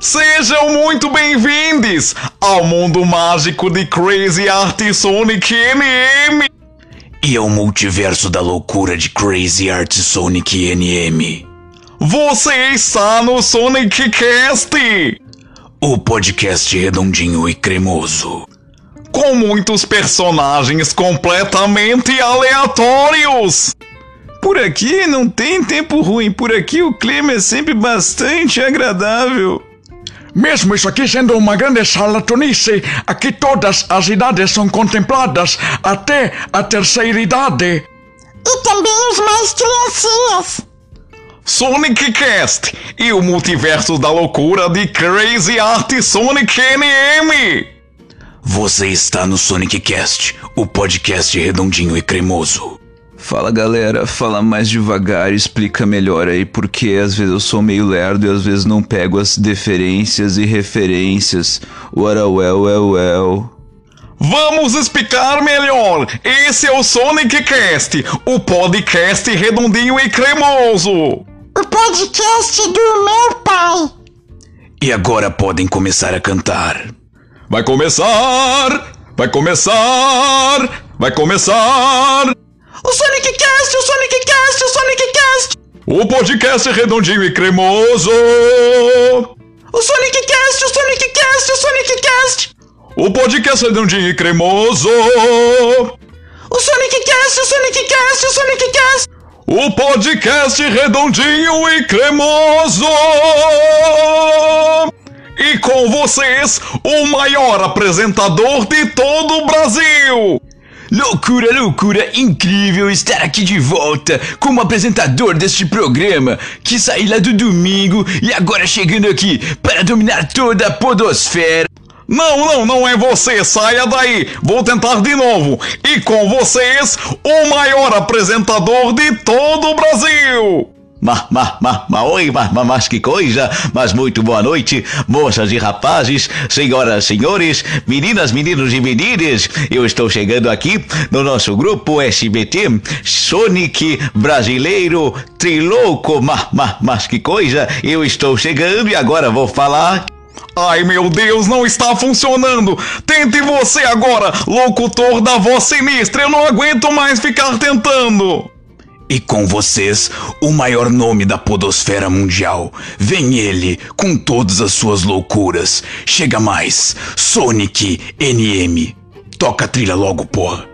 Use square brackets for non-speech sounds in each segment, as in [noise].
Sejam muito bem-vindos ao mundo mágico de Crazy Art Sonic NM e ao multiverso da loucura de Crazy Art Sonic NM. Você está no Sonic Cast, o podcast redondinho e cremoso, com muitos personagens completamente aleatórios. Por aqui não tem tempo ruim, por aqui o clima é sempre bastante agradável. Mesmo isso aqui sendo uma grande charlatanice, aqui todas as idades são contempladas, até a terceira idade. E também os mais criancinhas. Sonic Cast e o multiverso da loucura de Crazy Art Sonic NM. Você está no Sonic Cast, o podcast redondinho e cremoso. Fala galera, fala mais devagar, explica melhor aí porque às vezes eu sou meio lerdo e às vezes não pego as deferências e referências. What a well, well, well. Vamos explicar melhor. Esse é o Sonic Cast, o podcast redondinho e cremoso. O podcast do meu pai. E agora podem começar a cantar. Vai começar! Vai começar! Vai começar! O Sonic Cast, o Sonic Cast, o Sonic Cast! O podcast redondinho e cremoso! O Sonic Cast, o Sonic Cast, o Sonic Cast! O podcast redondinho e cremoso! O Sonic Cast, o Sonic Cast, o Sonic Cast! O podcast redondinho e cremoso! E com vocês, o maior apresentador de todo o Brasil! Loucura, loucura, incrível estar aqui de volta como apresentador deste programa que saí lá do domingo e agora chegando aqui para dominar toda a podosfera. Não, não, não é você, saia daí. Vou tentar de novo. E com vocês, o maior apresentador de todo o Brasil. Ma, ma, ma, ma, oi, ma, ma, mas que coisa! Mas muito boa noite, moças e rapazes, senhoras, senhores, meninas, meninos e meninas. Eu estou chegando aqui no nosso grupo SBT Sonic Brasileiro Trilouco. Ma, ma, mas que coisa! Eu estou chegando e agora vou falar Ai meu Deus, não está funcionando! Tente você agora, locutor da voz sinistra! Eu não aguento mais ficar tentando! E com vocês, o maior nome da podosfera mundial. Vem ele, com todas as suas loucuras. Chega mais, Sonic NM. Toca a trilha logo, porra.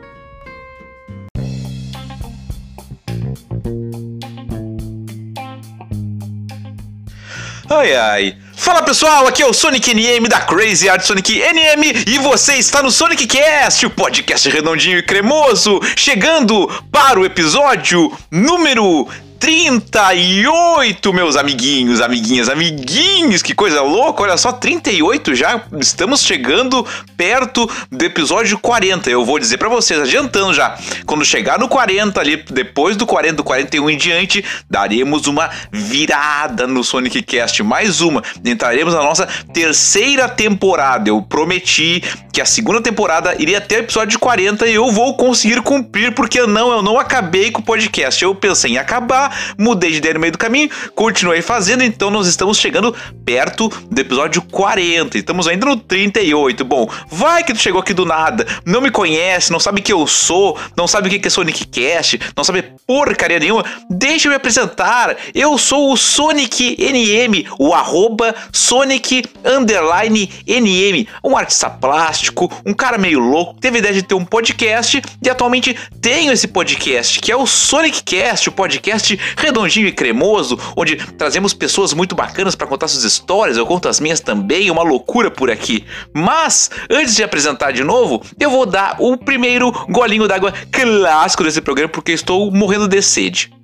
Ai ai. Fala pessoal, aqui é o Sonic NM da Crazy Art Sonic NM e você está no Sonic Cast, o podcast redondinho e cremoso, chegando para o episódio número 38, meus amiguinhos, amiguinhas, amiguinhos, que coisa louca, olha só, 38 já, estamos chegando perto do episódio 40. Eu vou dizer para vocês, adiantando já, quando chegar no 40 ali, depois do 40, do 41 em diante, daremos uma virada no Sonic Cast, mais uma. Entraremos na nossa terceira temporada. Eu prometi que a segunda temporada iria até o episódio 40 e eu vou conseguir cumprir, porque não, eu não acabei com o podcast. Eu pensei em acabar mudei de ideia no meio do caminho, continuei fazendo, então nós estamos chegando perto do episódio 40. Estamos ainda no 38. Bom, vai que tu chegou aqui do nada, não me conhece, não sabe quem eu sou, não sabe o que é Sonic Cast, não sabe porcaria nenhuma. Deixa eu me apresentar. Eu sou o Sonic NM, o arroba Sonic Underline NM, um artista plástico, um cara meio louco, teve a ideia de ter um podcast e atualmente tenho esse podcast, que é o Sonic Cast, o podcast redondinho e cremoso, onde trazemos pessoas muito bacanas para contar suas histórias, eu conto as minhas também, é uma loucura por aqui. Mas, antes de apresentar de novo, eu vou dar o primeiro golinho d'água clássico desse programa, porque estou morrendo de sede.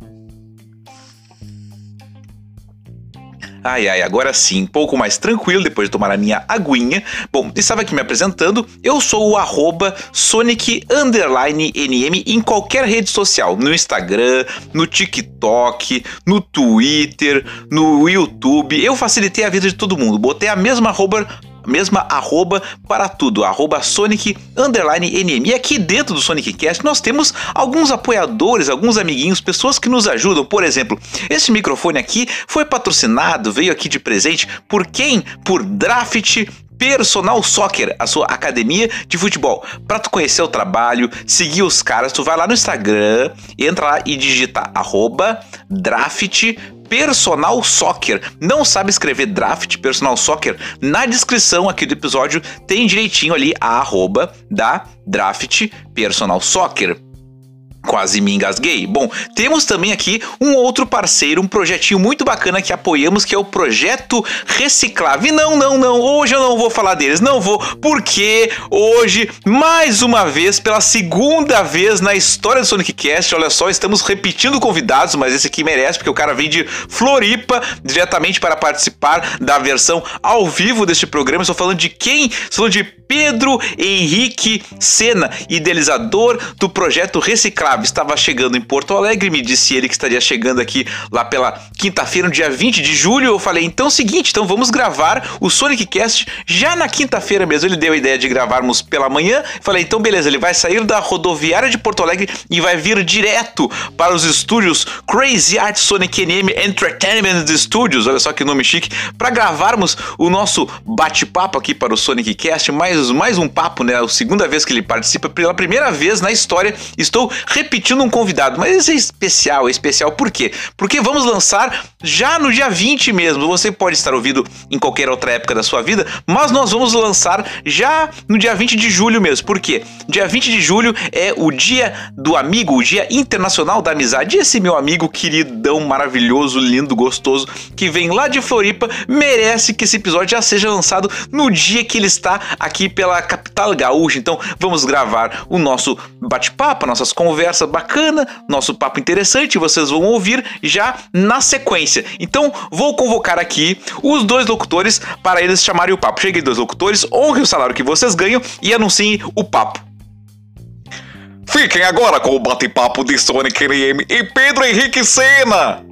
Ai, ai, agora sim, um pouco mais tranquilo depois de tomar a minha aguinha. Bom, estava aqui me apresentando. Eu sou o arroba Sonic NM em qualquer rede social. No Instagram, no TikTok, no Twitter, no YouTube. Eu facilitei a vida de todo mundo. Botei a mesma arroba mesma arroba para tudo, arroba Sonic NM. E aqui dentro do Sonic Cast nós temos alguns apoiadores, alguns amiguinhos, pessoas que nos ajudam. Por exemplo, esse microfone aqui foi patrocinado, veio aqui de presente por quem? Por Draft Personal Soccer, a sua academia de futebol. Para tu conhecer o trabalho, seguir os caras, tu vai lá no Instagram, entra lá e digita arroba draft Personal Soccer. Não sabe escrever draft Personal Soccer? Na descrição aqui do episódio tem direitinho ali a arroba da Draft Personal Soccer. Quase me engasguei. Bom, temos também aqui um outro parceiro, um projetinho muito bacana que apoiamos, que é o Projeto Reciclave. Não, não, não, hoje eu não vou falar deles, não vou, porque hoje, mais uma vez, pela segunda vez na história do Sonic Cast, olha só, estamos repetindo convidados, mas esse aqui merece, porque o cara vem de Floripa diretamente para participar da versão ao vivo deste programa. Estou falando de quem? Estou falando de Pedro Henrique Sena, idealizador do projeto Reciclave. Estava chegando em Porto Alegre, me disse ele que estaria chegando aqui lá pela quinta-feira, no dia 20 de julho. Eu falei, então o seguinte, então vamos gravar o Sonic Cast já na quinta-feira mesmo. Ele deu a ideia de gravarmos pela manhã. Falei, então beleza, ele vai sair da rodoviária de Porto Alegre e vai vir direto para os estúdios Crazy Art Sonic NM Entertainment Studios. Olha só que nome chique, para gravarmos o nosso bate-papo aqui para o Sonic Cast, mais, mais um papo, né? A segunda vez que ele participa, pela primeira vez na história, estou repetindo um convidado, mas esse é especial, é especial por quê? Porque vamos lançar já no dia 20 mesmo. Você pode estar ouvindo em qualquer outra época da sua vida, mas nós vamos lançar já no dia 20 de julho mesmo. Por quê? Dia 20 de julho é o dia do amigo, o dia internacional da amizade. Esse meu amigo queridão, maravilhoso, lindo, gostoso, que vem lá de Floripa, merece que esse episódio já seja lançado no dia que ele está aqui pela capital gaúcha. Então vamos gravar o nosso bate-papo, nossas conversas bacana, nosso papo interessante, vocês vão ouvir já na sequência. Então vou convocar aqui os dois locutores para eles chamarem o papo. Cheguei dois locutores, honrem o salário que vocês ganham e anunciem o papo. Fiquem agora com o bate-papo de Sonic NM e Pedro Henrique Sena.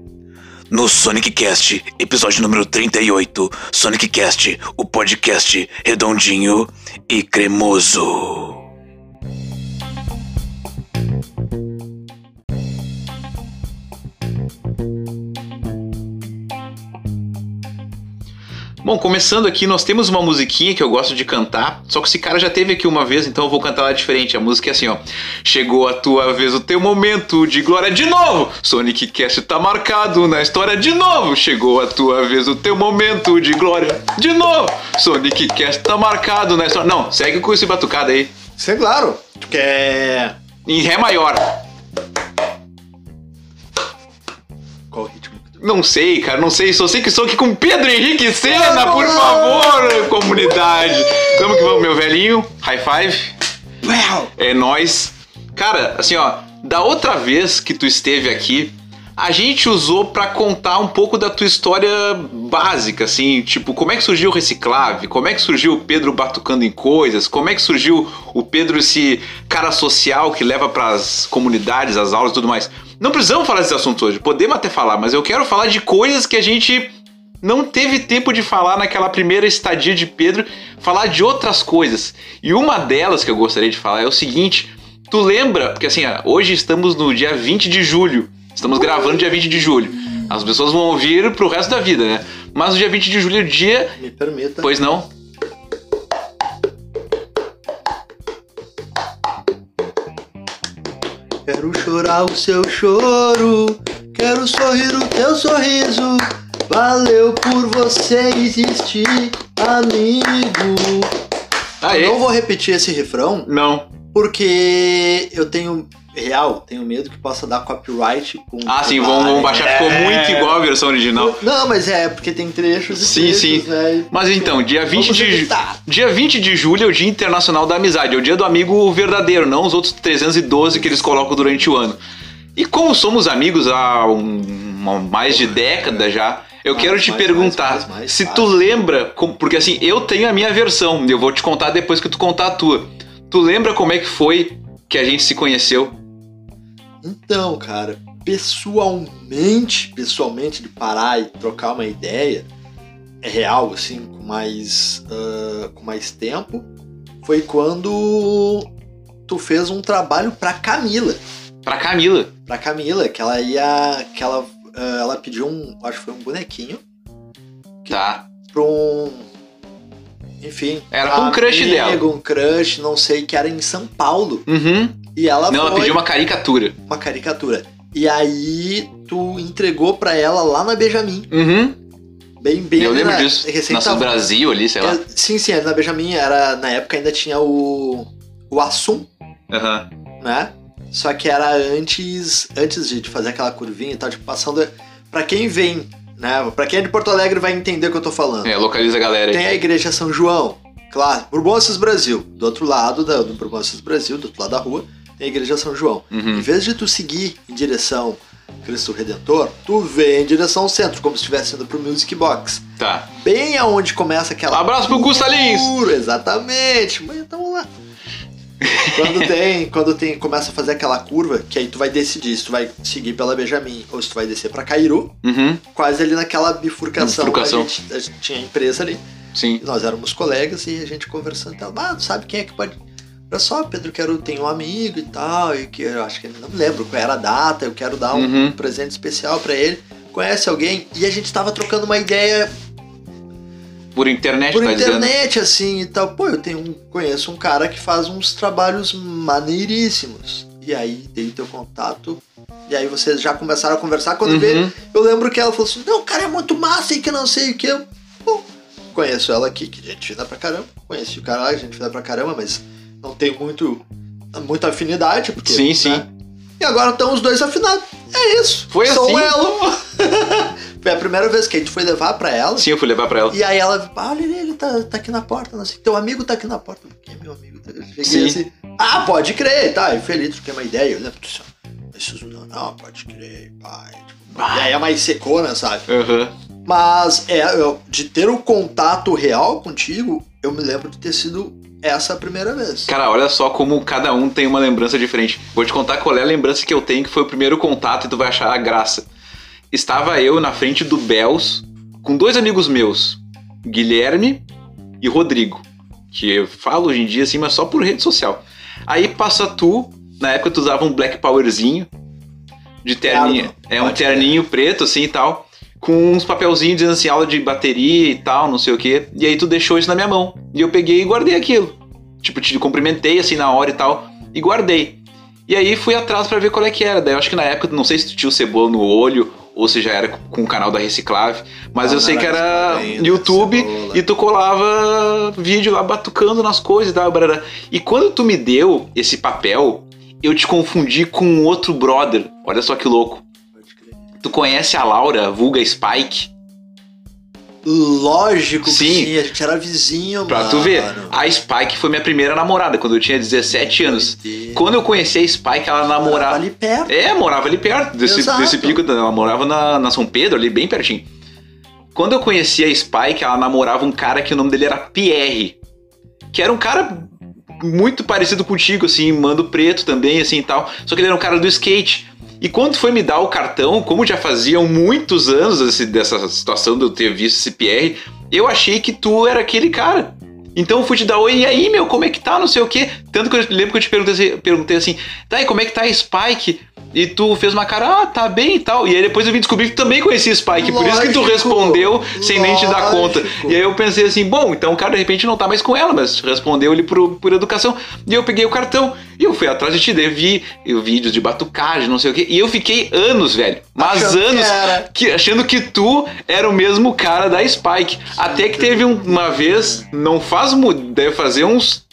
No Sonic Cast, episódio número 38, Sonic Cast, o podcast redondinho e cremoso. Bom, começando aqui, nós temos uma musiquinha que eu gosto de cantar, só que esse cara já teve aqui uma vez, então eu vou cantar ela diferente. A música é assim, ó. Chegou a tua vez, o teu momento de glória de novo. Sonic Cast tá marcado na história de novo. Chegou a tua vez, o teu momento de glória de novo. Sonic Cast tá marcado na história. Não, segue com esse batucada aí. Isso é claro. Tu quer. Em Ré maior. Qual o ritmo? Não sei, cara, não sei. Só sei que estou aqui com Pedro Henrique Sena, por favor, comunidade. Vamos que vamos, meu velhinho. High five. É nóis. Cara, assim, ó, da outra vez que tu esteve aqui, a gente usou pra contar um pouco da tua história básica, assim, tipo, como é que surgiu o Reciclave, como é que surgiu o Pedro batucando em coisas, como é que surgiu o Pedro esse cara social que leva pras comunidades, as aulas e tudo mais. Não precisamos falar desse assunto hoje, podemos até falar, mas eu quero falar de coisas que a gente não teve tempo de falar naquela primeira estadia de Pedro, falar de outras coisas. E uma delas que eu gostaria de falar é o seguinte: tu lembra, porque assim, hoje estamos no dia 20 de julho, estamos gravando dia 20 de julho. As pessoas vão ouvir pro resto da vida, né? Mas o dia 20 de julho é o dia. Me permita. Pois não? Quero chorar o seu choro. Quero sorrir o teu sorriso. Valeu por você existir, amigo. Aê. Eu não vou repetir esse refrão Não. porque eu tenho real, tenho medo que possa dar copyright com Ah, sim, vão, vão baixar, ficou muito igual a versão original. Não, mas é porque tem trechos e Sim, trechos, sim. né? Mas então, dia 20 Vamos de evitar. dia 20 de julho é o Dia Internacional da Amizade, é o dia do amigo verdadeiro, não os outros 312 que eles colocam durante o ano. E como somos amigos há um- mais de década já, eu Mais, quero te mais, perguntar mais, mais, mais, se tu lembra, porque assim, eu tenho a minha versão, eu vou te contar depois que tu contar a tua. Tu lembra como é que foi que a gente se conheceu? Então, cara, pessoalmente, pessoalmente, de parar e trocar uma ideia, real, assim, com mais, ah, com mais tempo, foi quando tu fez um trabalho pra Camila. Pra Camila. Pra Camila, que ela ia. que ela, ah, ela pediu um. acho que foi um bonequinho Tá. pra um. Enfim. Era pra um crush amigo, dela. Um crush, não sei, que era em São Paulo. Uhum. E ela Não, ela foi pediu uma caricatura. uma caricatura. E aí tu entregou pra ela lá na Benjamin. Uhum. Bem, bem Eu lembro na, disso. recém tava- Brasil ali, sei lá. É, sim, sim, na Benjamin era. Na época ainda tinha o. O Assum, Aham. né? Só que era antes. Antes de fazer aquela curvinha e tal, tipo, passando. Pra quem vem, né? Pra quem é de Porto Alegre vai entender o que eu tô falando. É, localiza a galera aí. Tem a igreja São João, claro, Bourbon Assis Brasil. Do outro lado da, do Bourbon Assis Brasil, do outro lado da rua, a igreja São João. Em Uhum. vez de tu seguir em direção Cristo Redentor, tu vem em direção ao centro, como se estivesse indo pro Music Box. Tá. Bem aonde começa aquela. Abraço pro Gusta Lins. Puro, Exatamente. Mas então lá. [laughs] quando tem, quando tem, começa a fazer aquela curva, que aí tu vai decidir se tu vai seguir pela Benjamin ou se tu vai descer pra Cairu, Uhum. quase ali naquela bifurcação. Bifurcação. A, gente, a gente tinha empresa ali. Sim. Nós éramos colegas e a gente conversando. Ela, ah, tu sabe quem é que pode. Olha só, Pedro, quero, tem um amigo e tal, e que eu acho que não lembro qual era a data, eu quero dar um Uhum. presente especial pra ele. Conhece alguém? E a gente tava trocando uma ideia Por internet, por tá dizendo. internet, assim e tal. Pô, eu tenho um, conheço um cara que faz uns trabalhos maneiríssimos. E aí dei teu contato. E aí vocês já começaram a conversar. Quando Uhum. veio, eu lembro que ela falou assim: Não, o cara é muito massa e que não sei o que. Eu, Bom, conheço ela aqui, que gente fina pra caramba. Conheci o cara lá, gente fina pra caramba, mas não tenho muito, muita afinidade. Porque, Sim, né? sim. E agora estão os dois afinados. É isso. Foi Sou assim? ela. [laughs] Foi a primeira vez que a gente foi levar pra ela. Sim, eu fui levar pra ela. E aí ela, ah, olha ele, ele tá, tá aqui na porta, não sei. Teu amigo tá aqui na porta. Quem é meu amigo? Eu cheguei Sim. assim, ah, pode crer, tá. Eu feliz, troquei uma ideia. Eu lembro disso. Esses não, não, pode crer, pai. Tipo, e aí é mais secona, sabe? Aham. Mas é, eu- de ter o contato real contigo, eu me lembro de ter sido essa a primeira vez. Cara, olha só como cada um tem uma lembrança diferente. Vou te contar qual é a lembrança que eu tenho, que foi o primeiro contato e tu vai achar a graça. Estava eu na frente do Bells com dois amigos meus, Guilherme e Rodrigo, que eu falo hoje em dia assim, mas só por rede social. Aí passa tu, na época tu usava um Black Powerzinho de terninho, Terno, é um terninho preto assim e tal, com uns papelzinhos dizendo assim aula de bateria e tal, não sei o que. E aí tu deixou isso na minha mão e eu peguei e guardei aquilo. Tipo, te cumprimentei assim na hora e tal e guardei. E aí fui atrás pra ver qual é que era. Daí eu acho que na época, não sei se tu tinha o cebola no olho ou se já era com o canal da Reciclave, mas Não, eu sei que era ainda, YouTube Cebola. e tu colava vídeo lá batucando nas coisas e tal. barará. E quando tu me deu esse papel, eu te confundi com um outro brother. Olha só que louco. Tu conhece a Laura, vulga Spike? Lógico que Sim. sim, a gente era vizinho, Pra mano. tu ver, a Spike foi minha primeira namorada quando eu tinha 17 anos. Quando eu conheci a Spike, ela Morava namorava. ali perto. É, morava ali perto desse, Exato. desse pico. Ela morava na, na São Pedro, ali bem pertinho. Quando eu conheci a Spike, ela namorava um cara que o nome dele era Pierre. Que era um cara muito parecido contigo, assim, mando preto também, assim e tal. Só que ele era um cara do skate. E quando foi me dar o cartão, como já faziam muitos anos esse- dessa situação de eu ter visto esse Pierre, eu achei que tu era aquele cara. Então eu fui te dar oi, e aí, meu, como é que tá? Não sei o quê. Tanto que eu lembro que eu te perguntei, assim- perguntei assim, tá, e como é que tá a Spike? E tu fez uma cara, ah, tá bem e tal. E aí depois eu vim descobrir que tu também conhecia Spike, por isso que tu Lógico, respondeu sem nem te dar conta. lógico. E aí eu pensei assim, bom, então o cara de repente não tá mais com ela, mas respondeu ele por, por educação. E eu peguei o cartão e eu fui atrás de ti, daí eu vídeos de batucagem, não sei o quê. E eu fiquei anos, velho, mas Achando que anos, era. que- achando que tu era o mesmo cara da Spike. Até que teve um- uma vez, não faz muito, deve fazer uns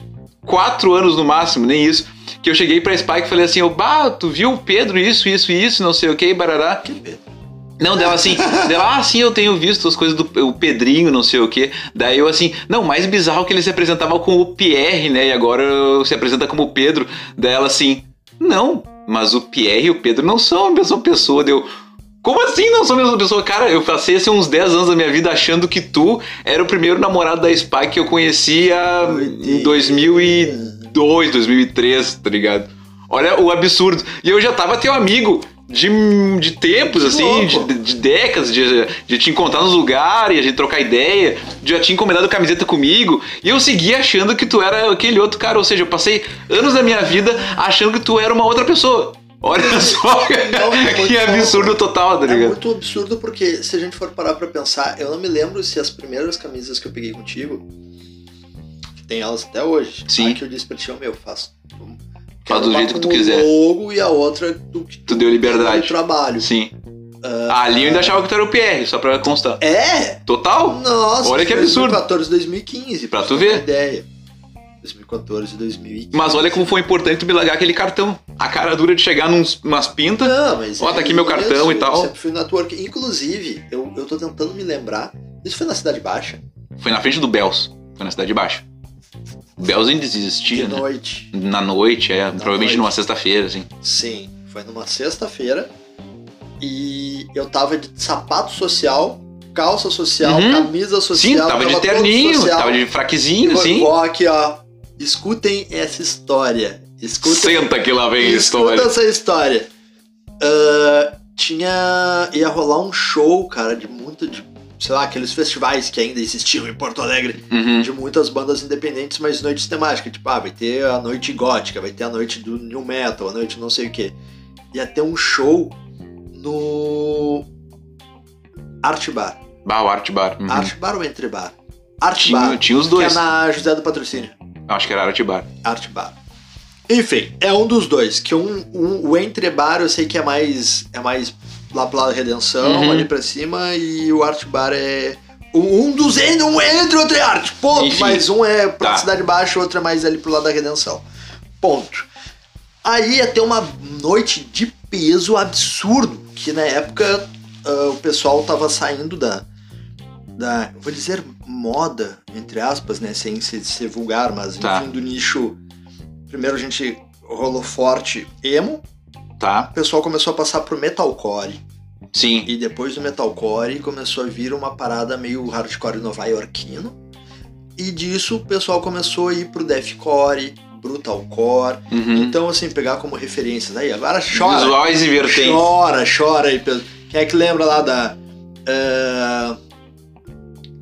quatro anos no máximo, nem isso. Que eu cheguei pra Spike e falei assim, ô, bah, tu viu o Pedro isso, isso, isso, não sei o que, barará. Que Pedro? Não, dela assim, dela, ah, sim, eu tenho visto as coisas do o Pedrinho, não sei o que. Daí eu assim, não, mais bizarro que ele se apresentava com o Pierre, né? E agora se apresenta como Pedro. Dela assim, não, mas o Pierre e o Pedro não são a mesma pessoa. Deu. Como assim não são a mesma pessoa? Cara, eu passei assim, uns 10 anos da minha vida achando que tu era o primeiro namorado da Spike que eu conhecia em 2002, 2003, tá ligado? Olha o absurdo. E eu já tava teu amigo. de, de tempos, Que assim, de, de décadas, de, de te encontrar nos lugares, a gente trocar ideia, de já tinha encomendado camiseta comigo, e eu seguia achando que tu era aquele outro cara, ou seja, eu passei anos da minha vida achando que tu era uma outra pessoa. Olha só, Não, é muito que absurdo total, tá É ligado? muito absurdo porque se a gente for parar pra pensar, eu não me lembro se as primeiras camisas que eu peguei contigo, que tem elas até hoje, Sim. a que eu disse pra ti, "Ô, meu, faço. Faz do jeito que tu quiser. logo e a outra do que Tu deu liberdade. do trabalho. Sim. Ali eu ainda achava que tu era o PR, só pra constar. É! Total? Nossa, Olha que absurdo. 2014, 2015. Pra tu ver. ideia. 2014, 2015. Mas olha como foi importante tu me largar aquele cartão. A cara dura de chegar nos, umas pintas. Não, mas. Ó, tá é aqui meu cartão isso, e tal. Eu sempre fui network. Inclusive, eu, eu tô tentando me lembrar. Isso foi na Cidade Baixa? Foi na frente do Bells. Foi na Cidade Baixa. O Bells ainda De existia, né? noite. Na noite, é. provavelmente noite. numa sexta-feira, assim. Sim, foi numa sexta-feira. E eu tava de sapato social, calça social, Uhum. camisa social. Sim, tava de terninho, social. tava de fraquezinho, assim. Aqui, ó. Escutem essa história. Escutem Senta que lá vem a Escuta história. essa história. Ah, tinha. ia rolar um show, cara, de muito. De, sei lá, aqueles festivais que ainda existiam em Porto Alegre, Uhum. de muitas bandas independentes, mas noites temáticas. Tipo, ah, vai ter a noite gótica, vai ter a noite do New Metal, a noite não sei o que. Ia ter um show no. Art Bar. Bah, o Art Bar. Uhum. Art Bar ou Entre Bar? Art Tinha, Bar. tinha os Que é dois. na José do Patrocínio. Acho que era Art Bar. Art Bar. Enfim, é um dos dois. Que um, um- o Entre Bar eu sei que é mais é mais lá pela Redenção, Uhum. ali pra cima, e o Art Bar é. Um dos en- um é entre outro é arte, ponto. Enfim. Mas um é pra Tá. Cidade Baixa, outro é mais ali pro lado da Redenção. Ponto. Aí ia ter uma noite de peso absurdo, que na época ah, o pessoal tava saindo da. Da, vou dizer moda, entre aspas, né? Sem ser, ser vulgar, mas Tá. enfim, do nicho. Primeiro a gente rolou forte emo, Tá? o pessoal começou a passar pro metalcore. Sim. E depois do metalcore começou a vir uma parada meio hardcore nova-iorquino. E disso o pessoal começou a ir pro deathcore, brutalcore. Uhum. Então, assim, pegar como referências. Aí, agora chora. Visuais e vertentes. Chora, chora aí. Pedro. Quem é que lembra lá da. eh,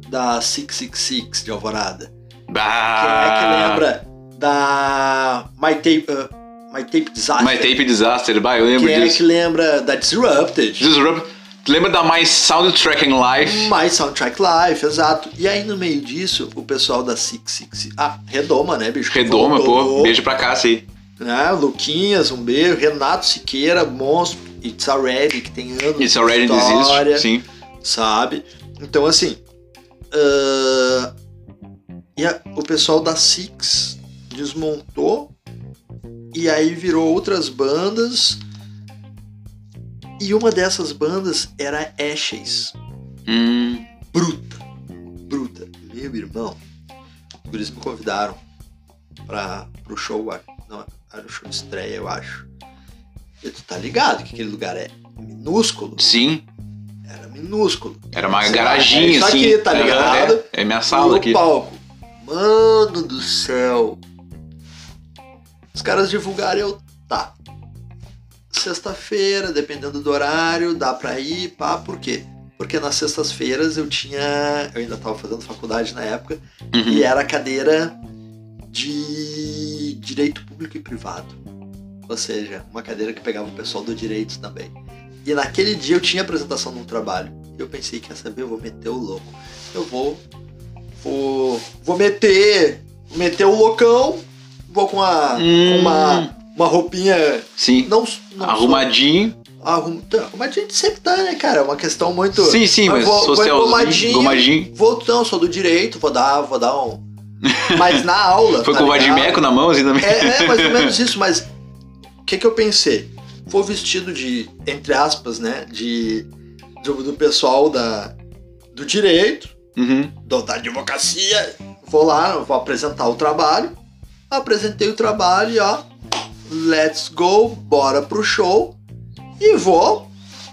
da 666 de Alvorada? Quem é que Bah. lembra da My Tape, eh, My Tape Disaster? My Tape Disaster. Bah, eu lembro Quem é disso. que lembra da Disrupted? Disrupt. Tu lembra da My Soundtrack Life? My Soundtrack Life, exato. E aí no meio disso, o pessoal da 666. Ah, Redoma, né, bicho? Redoma, pô. Beijo pra cá, aí. Né? Luquinhas, um beijo. Renato Siqueira, monstro. It's Already, que tem anos It's Already história. Desist. Sim. sabe? Então, assim. ah, e a- o pessoal da Six desmontou e aí virou outras bandas. E uma dessas bandas era Ashes. Hum. Bruta. Bruta. Meu irmão. Os guris me convidaram pra, pro show. Não, era o show de estreia, eu acho. E tu tá ligado que aquele lugar é minúsculo? Sim. Era minúsculo. Era uma garaginha, é isso assim. aqui, tá ligado? É, é minha sala no aqui. palco. Mano do céu. Os caras divulgaram eu. Tá. Sexta-feira, dependendo do horário, dá pra ir, pá, por quê? Porque nas sextas-feiras eu tinha. Eu ainda tava fazendo faculdade na época, Uhum. e era cadeira de direito público e privado. Ou seja, uma cadeira que pegava o pessoal do direito também. E naquele dia eu tinha apresentação num trabalho. E eu pensei, quer saber, eu vou meter o louco. Eu vou. Vou. Vou meter. Meter o loucão. Vou com a. Hum. uma. Uma roupinha. Sim. Não, não Arrumadinho. Sou, arrum, tá, arrumadinho sempre tá, né, cara? É uma questão muito. Sim, sim, mas vou, vou engomadinho, gomadinho. Vou, não, sou do direito, vou dar, vou dar um. Mas na aula. Foi tá com o? Vadimeco na mão, assim, também. É, é mais ou menos [laughs] isso, mas o que, que eu pensei? Vou vestido de, entre aspas, né? De, do, do pessoal da, do direito, Uhum. do, da advocacia. Vou lá, vou apresentar o trabalho. Apresentei o trabalho e ó, let's go, bora pro show. E vou,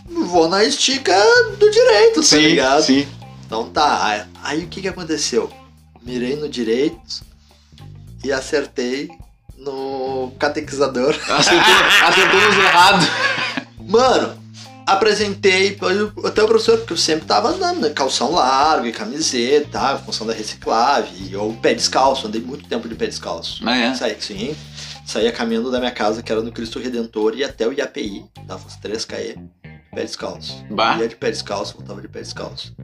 vou na estica do direito, tá Sim, ligado? sim. Então tá, aí, o que que aconteceu? Mirei no direito e acertei no catequizador. Acertou, acertamos errado. Mano, apresentei até o professor, porque eu sempre tava andando, né? Calção largo e camiseta, função da reciclagem, ou pé descalço, andei muito tempo de pé descalço. Ah, é? Saí, sim. Saía caminhando da minha casa, que era no Cristo Redentor, e até o IAPI, dava uns 3 km, pé descalço. Bah. Ia de pé descalço, voltava de pé descalço.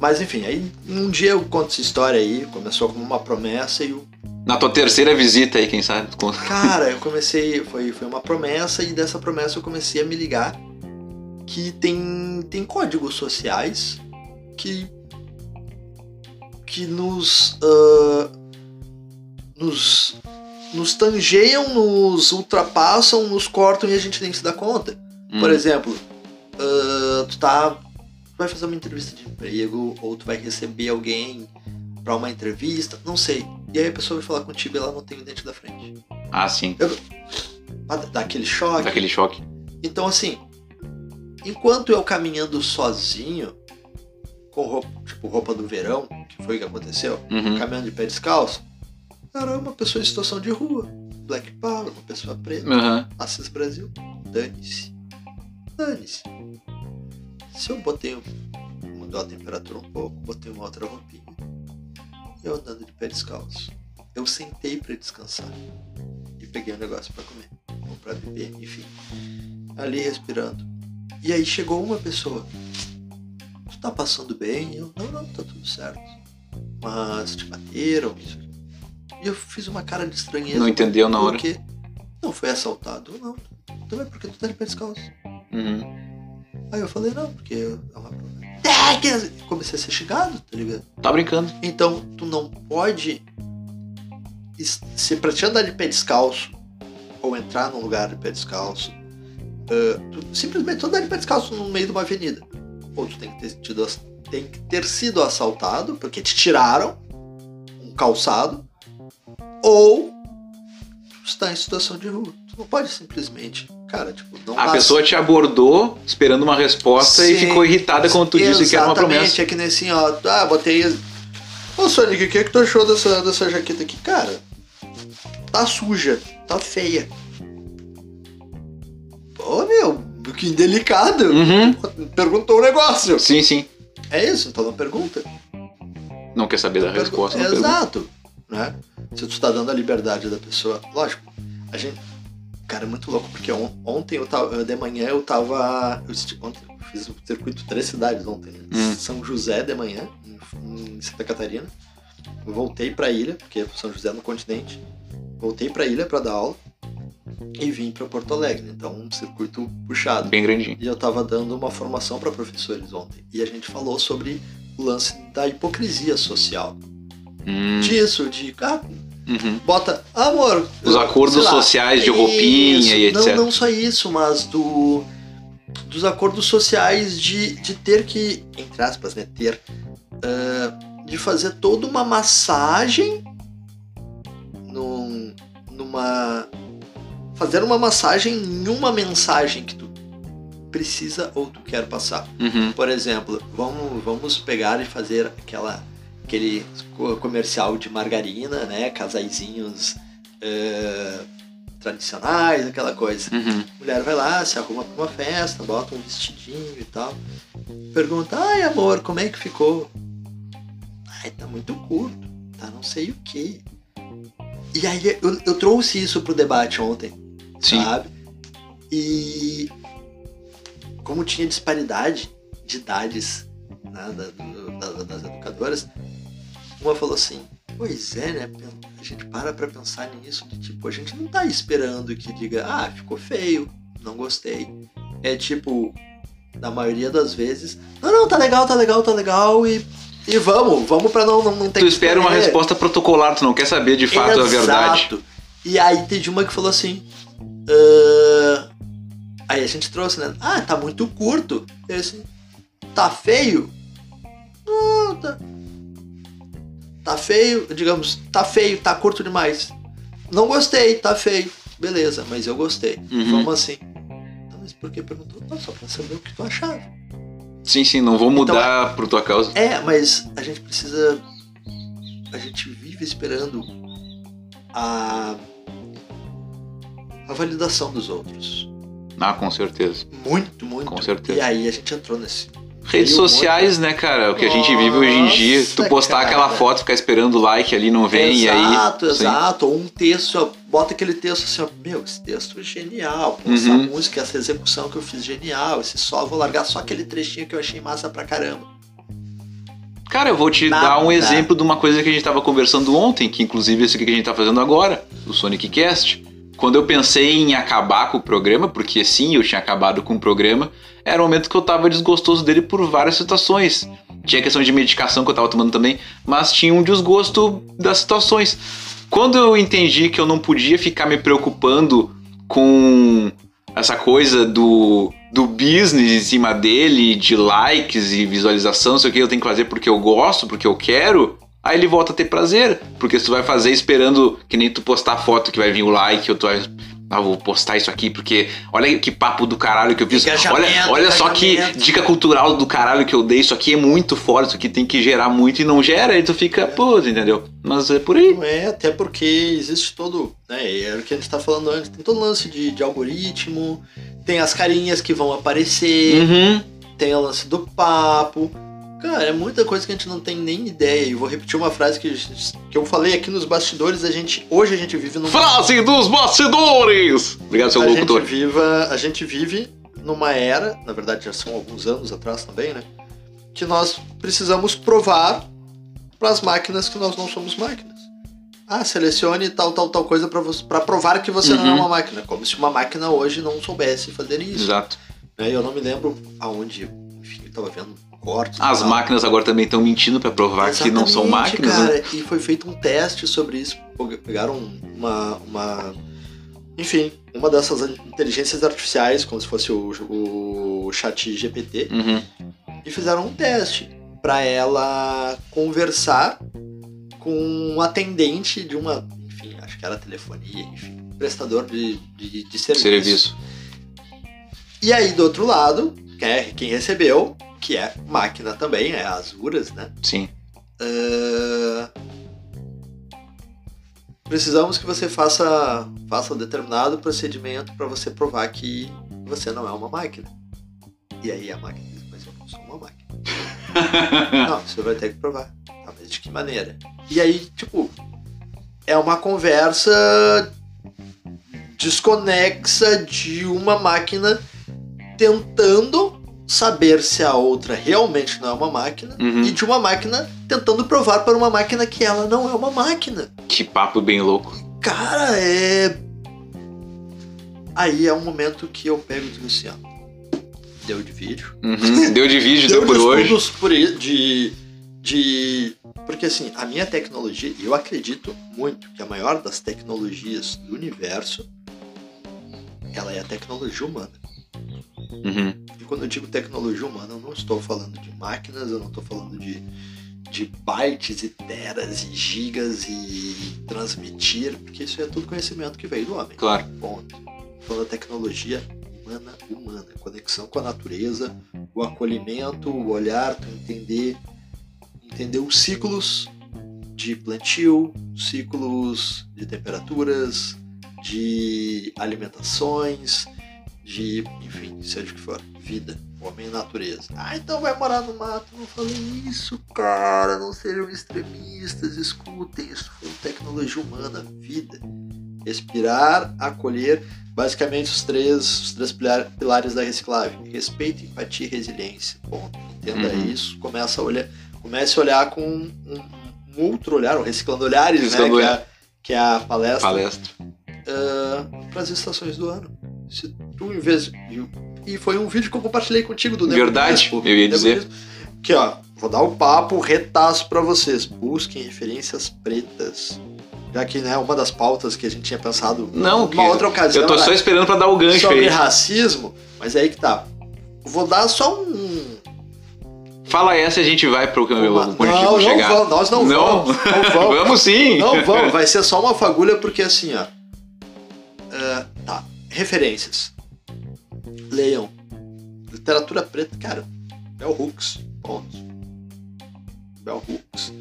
Mas enfim, aí um dia eu conto essa história aí, começou como uma promessa e o Na tua terceira visita aí, quem sabe? Cara, eu comecei. Foi, foi uma promessa, e dessa promessa eu comecei a me ligar que tem, tem códigos sociais que. que nos. ah, nos. nos tangeiam, nos ultrapassam, nos cortam e a gente nem se dá conta. Por Hum. exemplo, ah, tu tá. Vai fazer uma entrevista de emprego, ou tu vai receber alguém pra uma entrevista, não sei. E aí a pessoa vai falar contigo e ela não tem o dente da frente. Ah, sim. Pra dar aquele choque. Daquele choque. Então, assim, enquanto eu caminhando sozinho, com roupa, tipo roupa do verão, que foi o que aconteceu, Uhum. caminhando de pé descalço, era uma pessoa em situação de rua. Black Power, uma pessoa preta. Aham. Assis Brasil, dane-se. Dane-se. Se eu botei, mudou a temperatura um pouco, botei uma outra roupinha, eu andando de pé descalço. Eu sentei pra descansar e peguei um negócio pra comer, ou pra beber, enfim. Ali respirando. E aí chegou uma pessoa. Tu tá passando bem? Eu, não, não, tá tudo certo. Mas te bateram? Isso. E eu fiz uma cara de estranheza. Não entendeu na hora. Porque não foi assaltado, não. Então é porque tu tá de pé descalço. Uhum. Aí eu falei, não, porque é uma que- Comecei a ser xingado, tá ligado? Tá brincando. Então, tu não pode. Se pra te andar de pé descalço, ou entrar num lugar de pé descalço, ah, tu, simplesmente tu andar de pé descalço no meio de uma avenida. Ou tu tem que ter, tido, tem que ter sido assaltado, porque te tiraram um calçado, ou tu está em situação de rua. Tu não pode simplesmente. Cara, tipo, não A pessoa te abordou esperando uma resposta e Sim. ficou irritada quando tu disse que era uma Exatamente, promessa. é que nem assim, ó. Ah, botei. Ô Sonic, o que, é que tu achou dessa, dessa jaqueta aqui? Cara, tá suja, tá feia. Pô, meu, que indelicado. Uhum. Perguntou o negócio. Sim, sim. É isso, então não pergunta. Não quer saber da resposta. não pergunta. Exato. Né? Se tu tá dando a liberdade da pessoa. Lógico, a gente. Cara, é muito louco, porque on- ontem eu tava. De manhã eu tava. Eu, ontem eu fiz o circuito três cidades ontem. né? Hum. São José de manhã, em, em Santa Catarina. Eu voltei pra ilha, porque São José é no continente. Voltei pra ilha pra dar aula. E vim pra Porto Alegre. Então, um circuito puxado. Bem grandinho. E eu tava dando uma formação para professores ontem. E a gente falou sobre o lance da hipocrisia social. Hum. Disso, de. Ah, Uhum. bota. Amor. Os acordos lá, sociais de roupinha isso, e não, etc. Não só isso, mas do. Dos acordos sociais de, de ter que. Entre aspas, né? Ter. ah, de fazer toda uma massagem. Num, numa. Fazer uma massagem em uma mensagem que tu precisa ou tu quer passar. Uhum. Por exemplo, vamos, vamos pegar e fazer aquela, aquele co- comercial de margarina, né? Casaizinhos eh, tradicionais, aquela coisa. Uhum. Mulher vai lá, se arruma pra uma festa, bota um vestidinho e tal. Pergunta, ai amor, como é que ficou? Ai, tá muito curto, tá não sei o que. E aí eu, eu trouxe isso pro debate ontem Sim. sabe? E como tinha disparidade de idades né, da- da- das educadoras, uma falou assim, pois é, né? A gente para pra pensar nisso, de tipo, a gente não tá esperando que diga, ah, ficou feio, não gostei. É tipo, na maioria das vezes, não, não, tá legal, tá legal, tá legal, e, e vamos, vamos pra não, não, não ter Tu espera uma resposta protocolar, tu não quer saber de fato a verdade. Exato. E aí teve uma que falou assim. "Ah", Aí a gente trouxe, né? Ah, tá muito curto. Assim, tá feio? Não, tá. Tá feio, digamos, tá feio, tá curto demais. Não gostei, tá feio. Beleza, mas eu gostei. Uhum. Vamos assim. Não, mas por que perguntou? Não, só pra saber o que tu achava. Sim, sim, não vou mudar por tua causa. É, mas a gente precisa. A gente vive esperando a. a validação dos outros. Ah, com certeza. Muito, muito. Com certeza. E aí a gente entrou nesse. Redes sociais, né, cara? O que a gente vive hoje em dia. Tu Nossa, postar cara. aquela foto, ficar esperando o like ali, não vem, e aí. Exato, exato. Ou um texto, ó, bota aquele texto assim, ó, meu, esse texto é genial. Pô, essa Uhum. música, essa execução que eu fiz genial. Esse só, vou largar só aquele trechinho que eu achei massa pra caramba. Cara, eu vou te Nada. dar um exemplo de uma coisa que a gente tava conversando ontem, que inclusive isso aqui que a gente tá fazendo agora, o Sonic Cast. Quando eu pensei em acabar com o programa, porque sim, eu tinha acabado com o programa, era o momento que eu tava desgostoso dele por várias situações. Tinha questão de medicação que eu tava tomando também, mas tinha um desgosto das situações. Quando eu entendi que eu não podia ficar me preocupando com essa coisa do, do business em cima dele, de likes e visualização, não sei o que, eu tenho que fazer porque eu gosto, porque eu quero, aí ele volta a ter prazer. Porque se tu vai fazer esperando que nem tu postar foto que vai vir o like, ou tu vai. Ah, vou postar isso aqui porque olha que papo do caralho que eu fiz. Olha, olha só que dica cultural do caralho que eu dei. Isso aqui é muito forte, isso aqui tem que gerar muito e não gera, aí tu fica, pô, entendeu? Mas é por aí. Não é, até porque existe todo, né, é o que a gente tá falando antes, tem todo lance de, de algoritmo, tem as carinhas que vão aparecer, Uhum. tem o lance do papo. Cara, é muita coisa que a gente não tem nem ideia. E vou repetir uma frase que, que eu falei aqui nos bastidores, a gente. Hoje a gente vive num. Frase dos bastidores! Obrigado, seu a gente, locutor. viva, a gente vive numa era, na verdade já são alguns anos atrás também, né? Que nós precisamos provar para as máquinas que nós não somos máquinas. Ah, selecione tal, tal, tal coisa para provar que você não é Uhum. uma máquina. Como se uma máquina hoje não soubesse fazer isso. Exato. né? Eu não me lembro aonde, enfim, eu tava vendo cortes. As máquinas agora também estão mentindo pra provar que não são Exatamente, máquinas, né? cara. E foi feito um teste sobre isso. Pegaram uma. uma enfim, uma dessas inteligências artificiais, como se fosse o, o chat GPT, Uhum. e fizeram um teste para ela conversar com um atendente de uma. Enfim, acho que era telefonia, enfim, prestador de, de, de serviço. Serviço. E aí, do outro lado, que quem recebeu, que é máquina também, é as URAS, né? Sim. Ah, precisamos que você faça, faça um determinado procedimento para você provar que você não é uma máquina. E aí a máquina diz, mas eu não sou uma máquina. [laughs] não, você vai ter que provar. Tá, mas de que maneira? E aí, tipo, é uma conversa desconexa de uma máquina tentando saber se a outra realmente não é uma máquina Uhum. e de uma máquina tentando provar para uma máquina que ela não é uma máquina. Que papo bem louco. Cara, é. Aí é um momento que eu pego e digo assim, ó. Deu de vídeo. Uhum. [laughs] Deu de vídeo, deu, Deu por hoje. por de, de. Porque assim, a minha tecnologia, e eu acredito muito que a maior das tecnologias do universo ela é a tecnologia humana. Uhum. E quando eu digo tecnologia humana, eu não estou falando de máquinas, eu não estou falando de, de bytes e teras e gigas e transmitir, porque isso é tudo conhecimento que veio do homem. Claro. Ponto. Falando da tecnologia humana, humana, conexão com a natureza, o acolhimento, o olhar, tu entender, entender os ciclos de plantio, ciclos de temperaturas, de alimentações, de, enfim, seja o que for, vida, homem e natureza. Ah, então vai morar no mato. Não falei isso, cara. Não sejam extremistas. Escutem, isso foi tecnologia humana, vida. Respirar, acolher, basicamente os três, os três pilar- pilares da reciclagem: respeito, empatia e resiliência. Ponto. Entenda Uhum. isso. Começa a olhar, comece a olhar com um, um outro olhar, o reciclando olhares, Reciclando né? Que é, que é a palestra Palestra. para as estações do ano. Se tu, em vez. E foi um vídeo que eu compartilhei contigo do Verdade, Nebulismo. eu ia dizer. Aqui, ó. Vou dar o papo retaço para vocês. Busquem referências pretas. Já que, né, uma das pautas que a gente tinha pensado Não, numa que- outra ocasião Eu tô só esperando pra dar o gancho sobre aí. racismo, mas é aí que tá. Vou dar só um. Fala essa e a gente vai pro caminho uma... Não, não chegar. vamos, nós não, Não. vamos. Não [laughs] vamos. Vamos sim. Não, vamos, vai ser só uma fagulha porque assim, ó. Referências. Leiam. Literatura preta, cara. Bell Hooks. Ponto. Bell Hooks.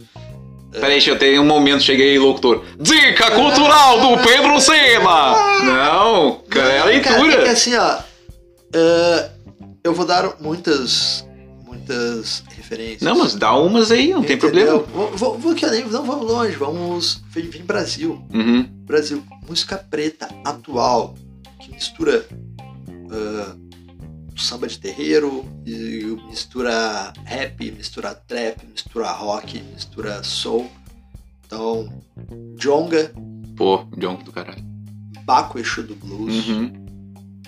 Peraí, deixa eu ter um momento, cheguei aí, locutor. Dica cultural do Pedro Sena! Não, cara, é a Cara, é que leitura. assim, ó. Ah, eu vou dar muitas, muitas referências. Não, mas dá umas aí, não tem Entendeu? problema. Vou, vou, vou nem- não vamos longe, vamos vir, vir Brasil. Uhum. Brasil, música preta atual, mistura ah, samba de terreiro, e mistura rap, mistura trap, mistura rock, mistura soul. Então, Jonga, Pô, John do caralho. Baco Exu do Blues, Uhum.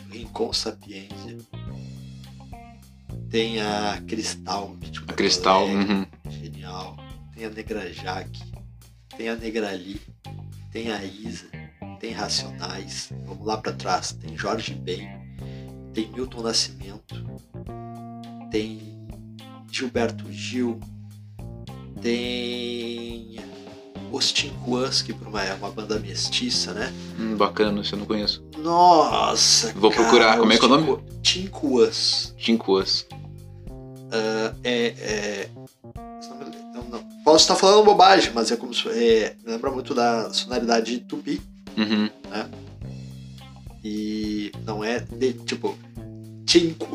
Rincon Sapiência. Tem a Cristal. tipo, A Cristal. Alegre, Uhum. Genial. Tem a Negra Jaque. Tem a Negrali. Tem a Isa. Tem Racionais. Vamos lá pra trás. Tem Jorge Ben. Tem Milton Nascimento. Tem Gilberto Gil. Tem os Tinquans, que por uma, é uma banda mestiça, né? Hum, bacana, isso eu não conheço. Nossa, Vou procurar. Como é que é o nome? Tinquas. Cincoas. É, é... Não, não. Posso estar falando bobagem, mas é como se... É, lembra muito da sonoridade tupi. Uhum. E não é de, tipo... Cinco,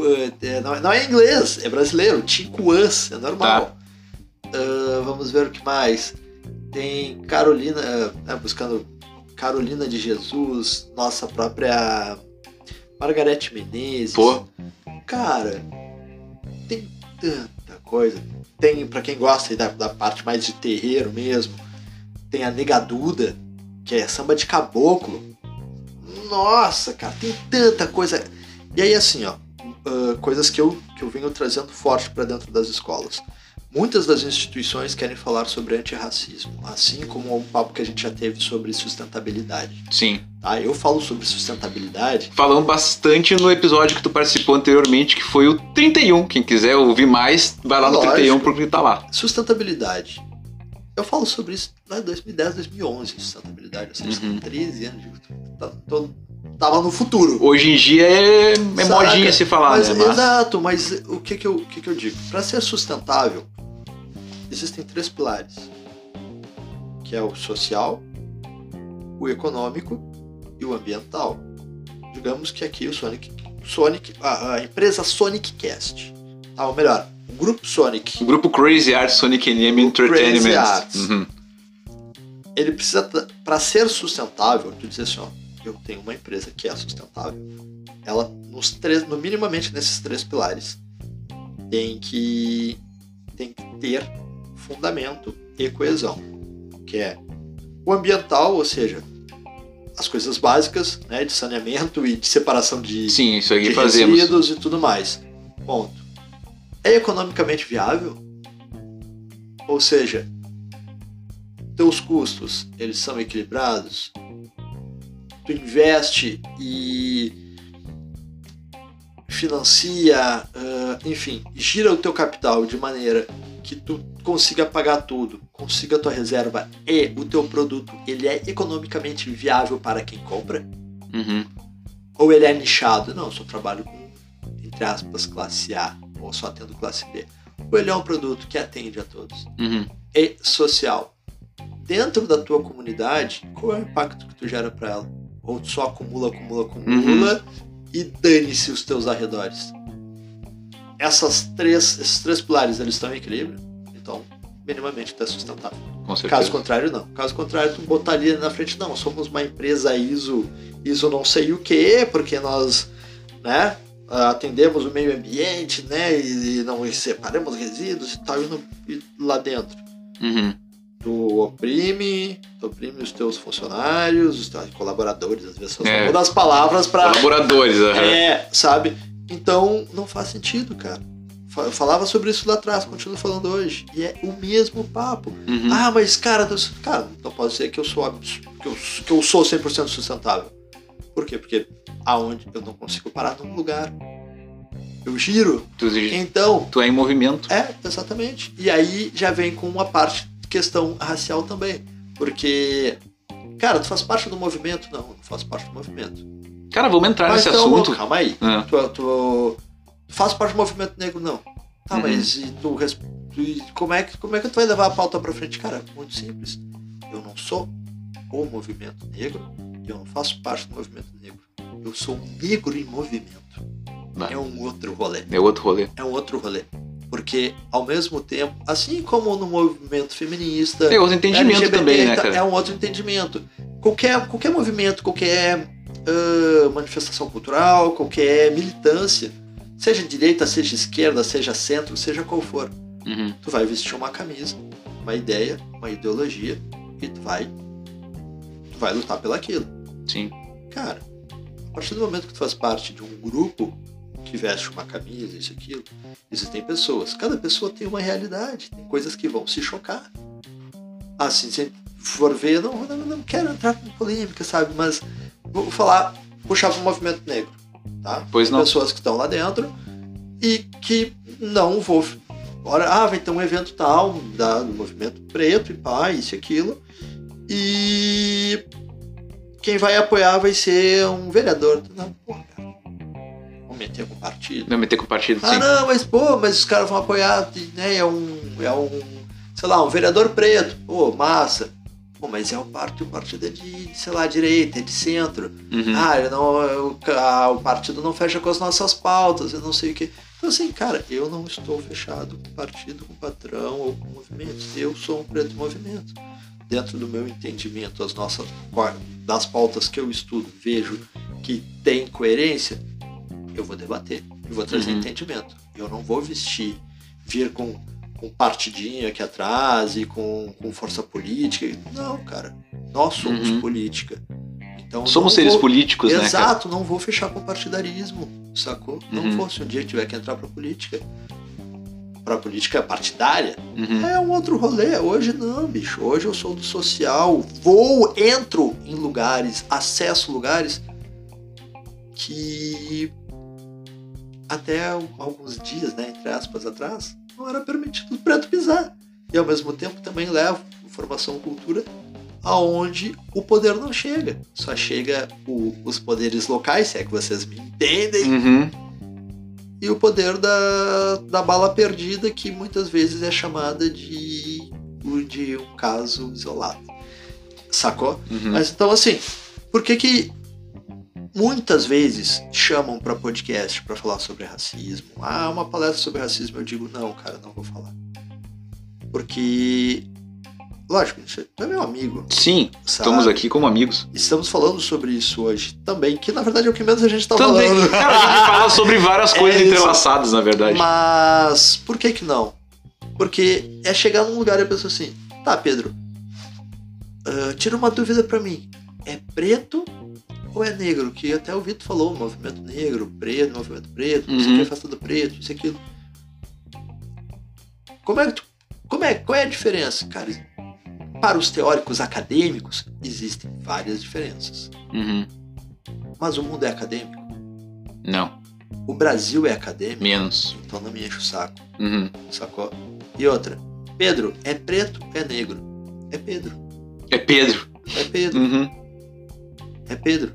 é, não, é- não é inglês, é brasileiro. Tinquas, é normal. Ah, vamos ver o que mais. Tem Carolina, né, buscando Carolina de Jesus, nossa própria Margarete Menezes. Pô. Cara, tem tanta coisa. Tem, pra quem gosta da, da parte mais de terreiro mesmo, tem a Negaduda, que é samba de caboclo. Nossa, cara, tem tanta coisa. E aí, assim, ó, ah, coisas que eu, que eu venho trazendo forte pra dentro das escolas. Muitas das instituições querem falar sobre antirracismo, assim como o papo que a gente já teve sobre sustentabilidade. Sim. Tá? Eu falo sobre sustentabilidade Falamos bastante no episódio que tu participou anteriormente, que foi o 31. Quem quiser ouvir mais, vai lá no Lógico. 31 porque tá lá. Sustentabilidade. Eu falo sobre isso lá em 2010, 2011, sustentabilidade. Ou seja, Uhum. são 13 anos. de- tá- tô- tava no futuro. Hoje em dia é, é modinha se falar, mas, né? Mas... Exato, mas o que que eu, que que eu digo? Para ser sustentável, existem três pilares. Que é o social, o econômico e o ambiental. Digamos que aqui o Sonic, Sonic a, a empresa Sonic Cast, tá? ou melhor, grupo Sonic O grupo Crazy Art Sonic NM O Crazy Entertainment. Arts. Uhum. ele precisa, para ser sustentável, tu dizer assim, ó, eu tenho uma empresa que é sustentável. Ela, nos três, no minimamente nesses três pilares, tem que, tem que ter fundamento e coesão, que é o ambiental, ou seja, as coisas básicas, né, de saneamento e de separação de, Sim, isso aí de fazemos. resíduos e tudo mais. Ponto. É economicamente viável? Ou seja, teus custos, eles são equilibrados? Tu investe e financia, ah, enfim, gira o teu capital de maneira que tu consiga pagar tudo, consiga a tua reserva e o teu produto, ele é economicamente viável para quem compra? Uhum. Ou ele é nichado? Não, eu só trabalho com, entre aspas, classe A, ou só atendo classe B. Ou ele é um produto que atende a todos. Uhum. E social. Dentro da tua comunidade, qual é o impacto que tu gera para ela? Ou tu só acumula, acumula, acumula e dane-se os teus arredores. Essas três, esses três pilares, eles estão em equilíbrio? Então, minimamente é sustentável. Caso contrário, não. Caso contrário, tu botaria na frente, não, somos uma empresa ISO, ISO não sei o que, porque nós, né, atendemos o meio ambiente, né, e não separamos resíduos e tal, e, no- lá dentro. Uhum. Tu oprime, tu oprime os teus funcionários, os teus colaboradores, às vezes só É. muda as palavras pra... Colaboradores, aham. É, sabe? Então, não faz sentido, cara. Eu falava sobre isso lá atrás, continuo falando hoje. E é o mesmo papo. Uhum. Ah, mas cara, cara, não pode ser que eu sou que eu, que eu sou 100% sustentável. Por quê? Porque aonde eu não consigo parar num lugar. Eu giro. Tu, Então, tu é em movimento. é, exatamente. E aí já vem com uma parte de questão racial também. Porque, cara, tu faz parte do movimento? Não, não faz parte do movimento. Cara, vamos entrar Mas nesse então, assunto. Calma aí. Ah. Tu, tu faz parte do movimento negro, não. Tá, Uhum. mas e tu, e como, é que, como é que tu vai levar a pauta pra frente? Cara, muito simples. Eu não sou o movimento negro eu não faço parte do movimento negro. Eu sou um negro em movimento. Bah. é um outro rolê. É outro rolê. É um outro rolê. Porque, ao mesmo tempo, assim como no movimento feminista. É outro entendimento LGBT, também, né, tá- cara? É um outro entendimento. Qualquer, qualquer movimento, qualquer ah, manifestação cultural, qualquer militância, seja direita, seja esquerda, seja centro, seja qual for, Uhum. tu vai vestir uma camisa, uma ideia, uma ideologia e tu vai, tu vai lutar pelaquilo. Sim. Cara, a partir do momento que tu faz parte de um grupo que veste uma camisa, isso e aquilo, existem pessoas. Cada pessoa tem uma realidade, tem coisas que vão se chocar. Assim, se for ver, não, não, não quero entrar em polêmica, sabe? Mas vou falar, puxar para o movimento negro, tá? Pois não. Pessoas que estão lá dentro e que não vou. Ora, ah, vai ter um evento tal da, do movimento preto e pá, isso e aquilo. E quem vai apoiar vai ser um vereador. Não, porra, cara. Vamos meter com partido. Não meter com o partido, Ah, sim. não, mas pô, mas os caras vão apoiar, né? É um. É um. Sei lá, um vereador preto. Pô, massa. Pô, mas é o partido, o partido é de, sei lá, direita, é de centro. Uhum. Ah, eu não, o, ah, o partido não fecha com as nossas pautas, eu não sei o que. Então, assim, cara, eu não estou fechado com partido, com patrão ou com movimentos. Eu sou um preto movimento. Dentro do meu entendimento, as nossas das pautas que eu estudo, vejo que tem coerência, eu vou debater, eu vou trazer Uhum. entendimento. Eu não vou vestir, vir com, com partidinho aqui atrás e com, com força política. Não, cara, nós somos Uhum. política. Então, Somos não seres vou- políticos, né, cara? Exato, não vou fechar com partidarismo, sacou? Não Uhum. vou, se um dia tiver que entrar pra política, pra política partidária, Uhum. é um outro rolê. Hoje não, bicho. Hoje eu sou do social, vou, entro em lugares, acesso lugares que até alguns dias, né, entre aspas, atrás, não era permitido o preto pisar. E ao mesmo tempo também levo informação cultura aonde o poder não chega. Só chega o- os poderes locais, se é que vocês me entendem, Uhum. E o poder da, da bala perdida, que muitas vezes é chamada de, de um caso isolado. Sacou? Uhum. Mas então, assim, por que que muitas vezes chamam para podcast para falar sobre racismo? Ah, uma palestra sobre racismo. Eu digo, não, cara, não vou falar. Porque, lógico, você é meu amigo. Sim, sabe? estamos aqui como amigos. Estamos falando sobre isso hoje também, que na verdade é o que menos a gente tá Também. falando. Cara, a gente fala [laughs] sobre várias É coisas isso. entrelaçadas, na verdade. Mas por que que não? Porque é chegar num lugar e a pessoa assim, tá, Pedro, ah, tira uma dúvida pra mim. É preto ou é negro? Que até o Vitor falou, movimento negro, preto, movimento preto, Uhum. que, festa do preto, isso aquilo. Como é que tu, como é, qual é a diferença? Cara, para os teóricos acadêmicos, existem várias diferenças. Uhum. Mas o mundo é acadêmico. Não, O Brasil é acadêmico. menos. Então não me enche o saco. Uhum. Sacou? E outra, Pedro, é preto ou é negro? É Pedro. É Pedro. É Pedro. Uhum. É Pedro.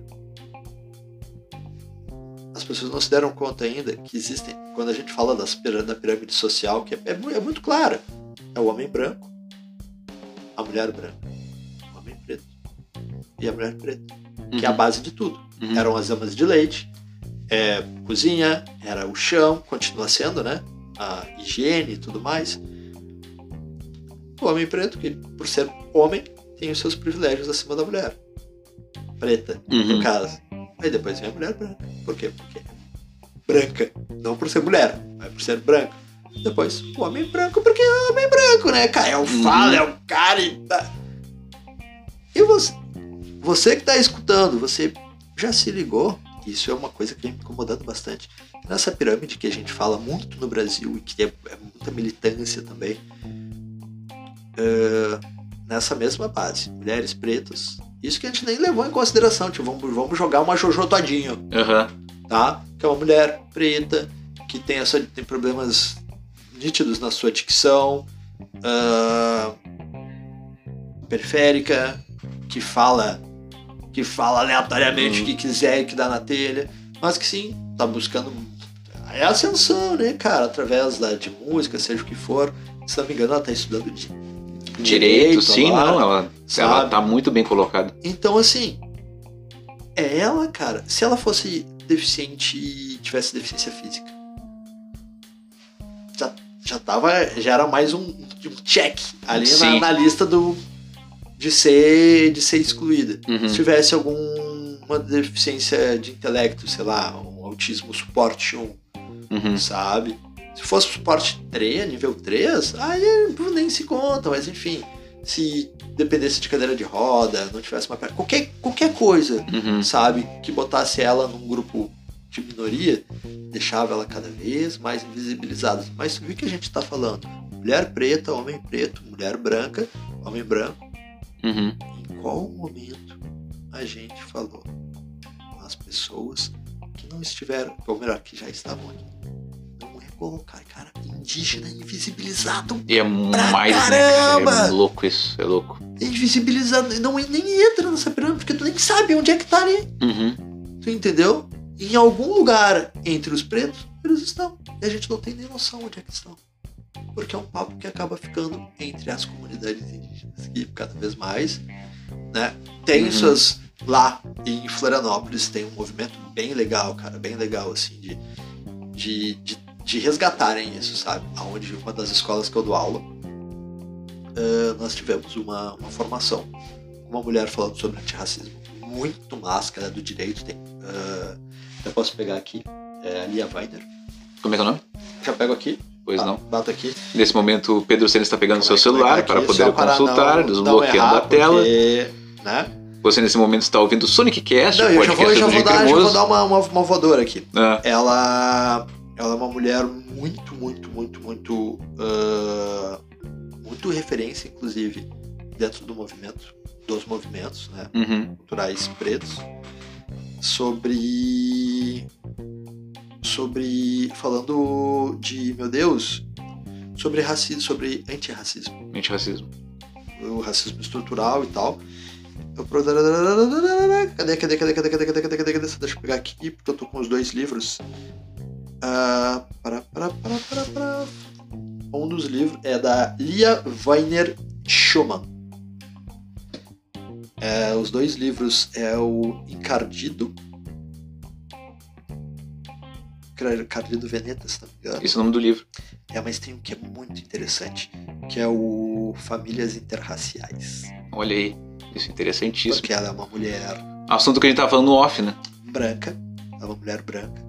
As pessoas não se deram conta ainda que existem, quando a gente fala das da pirâmide social, que é, é é muito clara. É o homem branco, a mulher branca, o homem preto e a mulher preta, que é a base de tudo. Uhum. Eram as amas de leite, é, cozinha, era o chão, continua sendo, né? A higiene e tudo mais. O homem preto, que por ser homem, tem os seus privilégios acima da mulher. Preta, Uhum. no caso. Aí depois vem a mulher branca. Por quê? Porque é branca. Não por ser mulher, mas por ser branca. Depois, o homem branco, porque é homem branco, né, cara? É o Uhum. fala, é o cara e tá. E você, você que tá escutando, você já se ligou? Isso é uma coisa que vem me incomodando bastante. Nessa pirâmide que a gente fala muito no Brasil e que é, é muita militância também. é, nessa mesma base, mulheres pretas. Isso que a gente nem levou em consideração, tipo, vamos, vamos jogar uma Jojo todinho Aham. tá? Que é uma mulher preta que tem, essa, tem problemas nítidos na sua dicção, ah, periférica, que fala que fala aleatoriamente o que quiser e que dá na telha, mas que sim, tá buscando é ascensão, né, cara, através da, de música, seja o que for. Se não me engano, ela tá estudando de Direito, sim, agora. não. Ela, ela sabe? tá muito bem colocada. Então, assim, é ela, cara. Se ela fosse deficiente tivesse deficiência física. Já, tava. Já era mais um, um check ali na, na lista do. De ser, de ser excluída. Uhum. Se tivesse alguma deficiência de intelecto, sei lá, um autismo suporte 1, Uhum. sabe? Se fosse suporte 3, nível 3, aí nem se conta, mas enfim. Se dependesse de cadeira de roda, não tivesse uma perna, qualquer, qualquer coisa, Uhum. sabe, que botasse ela num grupo de minoria, deixava ela cada vez mais invisibilizada. Mas o que a gente tá falando? Mulher preta, homem preto, mulher branca, homem branco. Uhum. Em qual momento a gente falou com as pessoas que não estiveram, ou melhor, que já estavam aqui? Não é colocar, cara, indígena invisibilizado. E é mais, né, caramba! cara? É louco isso, é louco. Invisibilizado, não nem entra nessa pirâmide, porque tu nem sabe onde é que tá ali. Uhum. Tu entendeu? Em algum lugar entre os pretos, eles estão. E a gente não tem nem noção onde é que estão. Porque é um papo que acaba ficando entre as comunidades indígenas, que cada vez mais, né? Tem Uhum. suas. Lá em Florianópolis tem um movimento bem legal, cara, bem legal, assim, de, de, de, de resgatarem isso, sabe? Aonde uma das escolas que eu dou aula, ah, nós tivemos uma, uma formação uma mulher falando sobre antirracismo muito é do direito, tem. ah, eu posso pegar aqui, é a Lia Weiner. Como é que é o nome? Já pego aqui. Pois Ah, não. Bato aqui. Nesse momento, o Pedro Senna está pegando seu Calma aí, celular aí, para aqui, poder para consultar, não- desbloqueando não errar, a tela. porque, né? Você nesse momento está ouvindo Sonic Cast, Não, o eu já podcast vou, já do vou dar, já vou dar uma, uma, uma voadora aqui. Ah, Ela, ela é uma mulher muito, muito, muito, muito. ah, muito referência, inclusive, dentro do movimento, dos movimentos, né? uhum. culturais pretos sobre sobre falando de meu Deus sobre racismo sobre antirracismo. Antirracismo. o racismo estrutural e tal. Eu cadê cadê cadê cadê cadê cadê cadê cadê cadê? Deixa eu pegar aqui porque eu tô com os dois livros. Ah, para, para, para, para, para. um dos livros é da Lia Weiner Schumann é, os dois livros é o Encardido. Encardido Veneta, se não me engano. Esse é o nome do livro. É, mas tem um que é muito interessante, que é o Famílias Interraciais. Olha aí. Isso é interessantíssimo. Porque ela é uma mulher Assunto que a gente tava falando no off, né? branca, ela é uma mulher branca.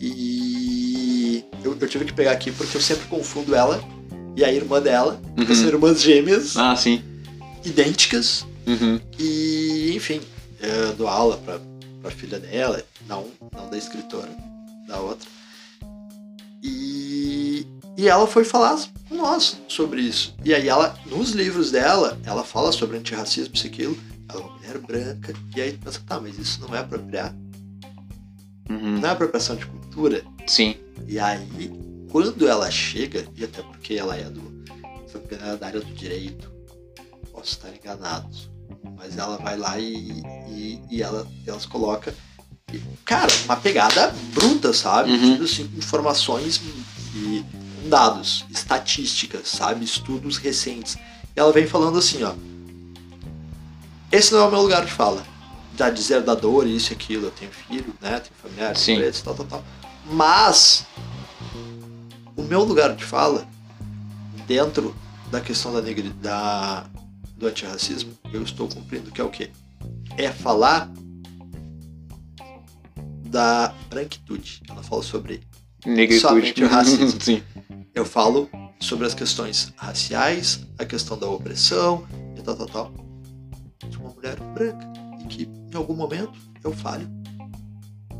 E eu, eu tive que pegar aqui porque eu sempre confundo ela e a irmã dela, Uhum. são irmãs gêmeas, Ah, sim. idênticas, Uhum. E, enfim, eu dou aula pra, pra filha dela, não, não da escritora, da outra. E, e ela foi falar com nós sobre isso. E aí ela, nos livros dela, ela fala sobre antirracismo, isso e aquilo. Ela é uma mulher branca. E aí tu pensa, tá, mas isso não é apropriar. Uhum. Não é apropriação de cultura. Sim. E aí, quando ela chega, e até porque ela é do. ela é da área do direito, posso estar enganado, mas ela vai lá e, e, e ela, elas coloca. cara, uma pegada bruta, sabe? Uhum. Tipo assim, informações e dados, estatísticas, sabe? Estudos recentes. E ela vem falando assim, ó. Esse não é o meu lugar de fala. Já dizer da dor, isso e aquilo. Eu tenho filho, né? Tenho familiares, Sim. pretos, tal, tal, tal. Mas o meu lugar de fala dentro da questão da negri, da do antirracismo, eu estou cumprindo que é o quê? É falar da branquitude. Ela fala sobre Negritude. Somente o racismo. [laughs] sim. eu falo sobre as questões raciais, a questão da opressão e tal, tal, tal. De uma mulher branca. E que em algum momento eu falho.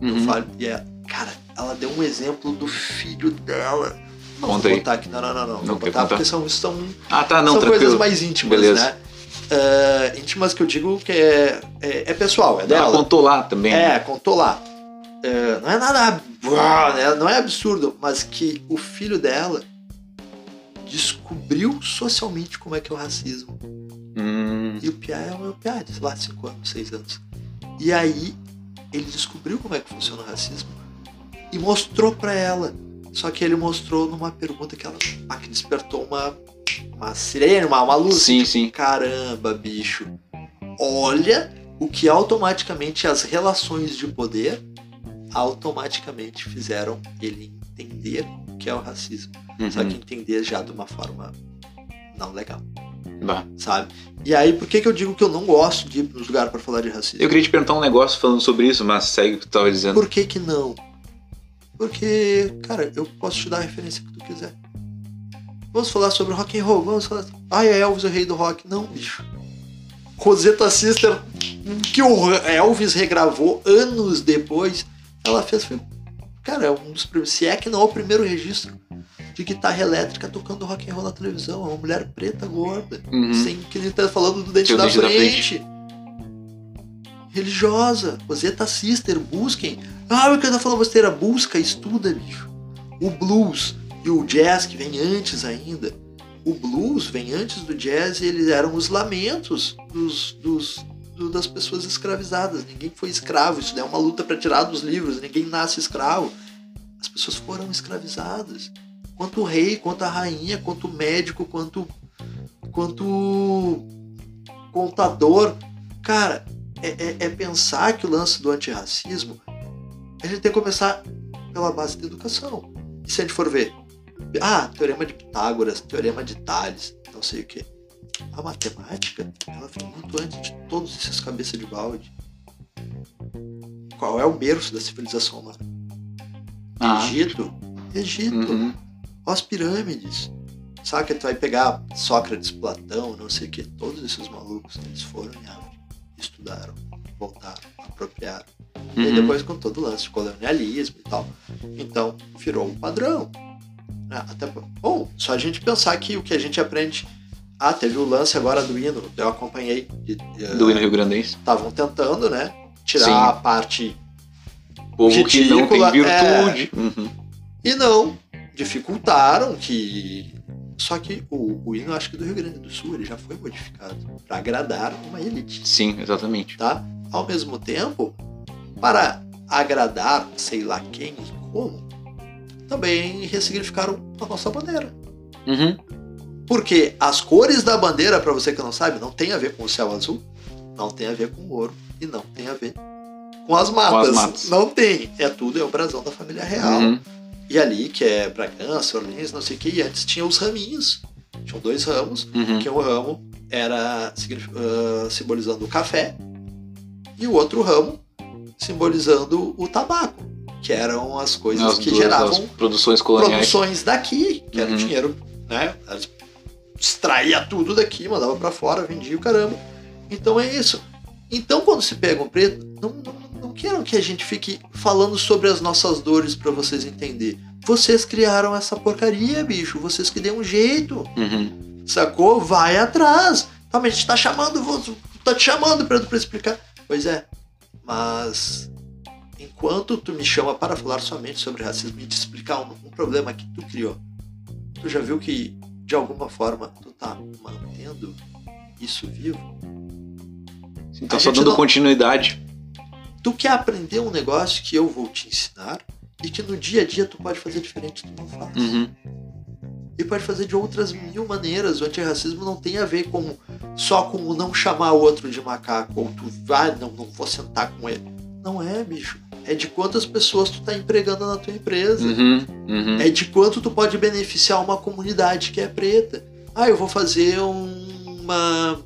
Eu Uhum. falho. E é, cara, ela deu um exemplo do filho dela. Não Conta vou aí. botar aqui, não, não, não, não. Não contar? porque são, são, Ah, tá, não, são tranquilo. coisas mais íntimas, Beleza. né? Ah, íntimas que eu digo que é, é, é pessoal, é Ela dela. contou lá também. É, contou lá. É, não é nada. né, Não é absurdo, mas que o filho dela descobriu socialmente como é que é o racismo. Hum, E o Pia é o Pia de, sei lá, 5 anos, 6 anos. E aí ele descobriu como é que funciona o racismo e mostrou pra ela. Só que ele mostrou numa pergunta que ela ah, que despertou uma, uma sirene, uma, uma luz. sim, sim. Caramba, bicho. Olha o que automaticamente as relações de poder automaticamente fizeram ele entender o que é o racismo. Uhum. Só que entender já de uma forma não legal, Bah. sabe? E aí, por que, que eu digo que eu não gosto de ir nos lugares para falar de racismo? Eu queria te perguntar um negócio falando sobre isso, mas segue o que tu tava dizendo. Por que que não? Porque, cara, eu posso te dar a referência que tu quiser. Vamos falar sobre rock and roll, vamos falar. Ai, é Elvis o rei do rock. Não, bicho. Rosetta Sister, que o Elvis regravou anos depois, ela fez. Foi, cara, é um dos primeiros. Se é que não é o primeiro registro de guitarra elétrica tocando rock and roll na televisão. É uma mulher preta gorda. Uhum. Sem que ele tá falando do dente da dente da frente. Religiosa. Rosetta Sister, busquem. Ah, o que eu tô falando besteira? Busca, estuda, bicho. O blues e o jazz, que vem antes ainda. O blues vem antes do jazz e eles eram os lamentos dos, dos, do- das pessoas escravizadas. Ninguém foi escravo. Isso é uma luta para tirar dos livros. Ninguém nasce escravo. As pessoas foram escravizadas. Quanto o rei, quanto a rainha, quanto o médico, quanto quanto contador. Cara, é, é- é pensar que o lance do antirracismo a gente tem que começar pela base da educação. E se a gente for ver, ah, teorema de Pitágoras, teorema de Tales, não sei o que. A matemática, ela vem muito antes de todos esses cabeças de balde. Qual é o berço da civilização humana? Ah. Egito. Egito. Uhum. As pirâmides. Sabe que tu vai pegar Sócrates, Platão, não sei o que, todos esses malucos, eles foram em África, estudaram, E aí Uhum. depois com todo o lance de colonialismo e tal. Então, virou um padrão. né? Até, bom, só a gente pensar que o que a gente aprende. Ah, teve o lance agora do hino, eu acompanhei. de- Do hino Rio Grandense. Estavam tentando, né? Tirar Sim. a parte Povo que não tem Ridícula, virtude. Uhum. E não, dificultaram que. Só que o, o hino, acho que do Rio Grande do Sul, ele já foi modificado para agradar uma elite, Sim, exatamente. tá? Ao mesmo tempo, para agradar sei lá quem e como, também ressignificaram a nossa bandeira. Uhum. Porque as cores da bandeira, para você que não sabe, não tem a ver com o céu azul, não tem a ver com o ouro e não tem a ver com as matas. matas. Não tem. É tudo, é o brasão da família real. Uhum. E ali, que é Bragança, Orleans, não sei o que, e antes tinha os raminhos. Tinham dois ramos, Uhum. que um ramo era ah, simbolizando o café e o outro ramo simbolizando o tabaco, que eram as coisas As que duas, geravam produções coloniais. produções daqui, que era o Uhum. dinheiro, né? Elas extraía tudo daqui, mandava pra fora, vendia o caramba. Então é isso. Então quando se pega um preto, não, não, não queiram que a gente fique falando sobre as nossas dores pra vocês entenderem. Vocês criaram essa porcaria, bicho. Vocês que dêem um jeito. Uhum. Sacou? Vai atrás. Tá, mas a gente tá chamando, tá te chamando, Pedro, pra explicar. Pois é. Mas enquanto tu me chama para falar somente sobre racismo e te explicar um, um problema que tu criou, tu já viu que de alguma forma tu tá mantendo isso vivo? Então A só dando não- continuidade. Tu quer aprender um negócio que eu vou te ensinar e que no dia a dia tu pode fazer diferente, tu não faz. Uhum. E pode fazer de outras mil maneiras. O antirracismo não tem a ver com só com o não chamar o outro de macaco, ou tu vai, não, não vou sentar com ele. Não é, bicho. É de quantas pessoas tu tá empregando na tua empresa. Uhum. Uhum. É de quanto tu pode beneficiar uma comunidade que é preta. Ah, eu vou fazer um- uma,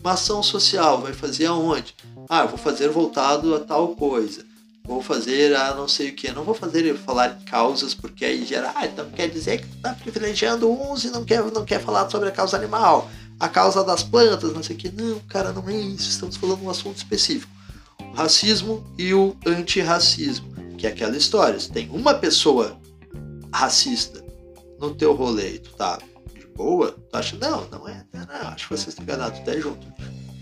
uma ação social. Vai fazer aonde? Ah, eu vou fazer voltado a tal coisa. Vou fazer a não sei o que. Não vou fazer falar em causas, porque aí gera. Ah, então quer dizer que tu tá privilegiando uns e não quer, não quer falar sobre a causa animal. A causa das plantas, não sei o que. Não, cara, não é isso. Estamos falando de um assunto específico. O racismo e o antirracismo. Que é aquela história. Se tem uma pessoa racista no teu rolê e tu tá de boa, tu acha, não, não é, não, não, acho que vocês estão enganados, tu tá junto.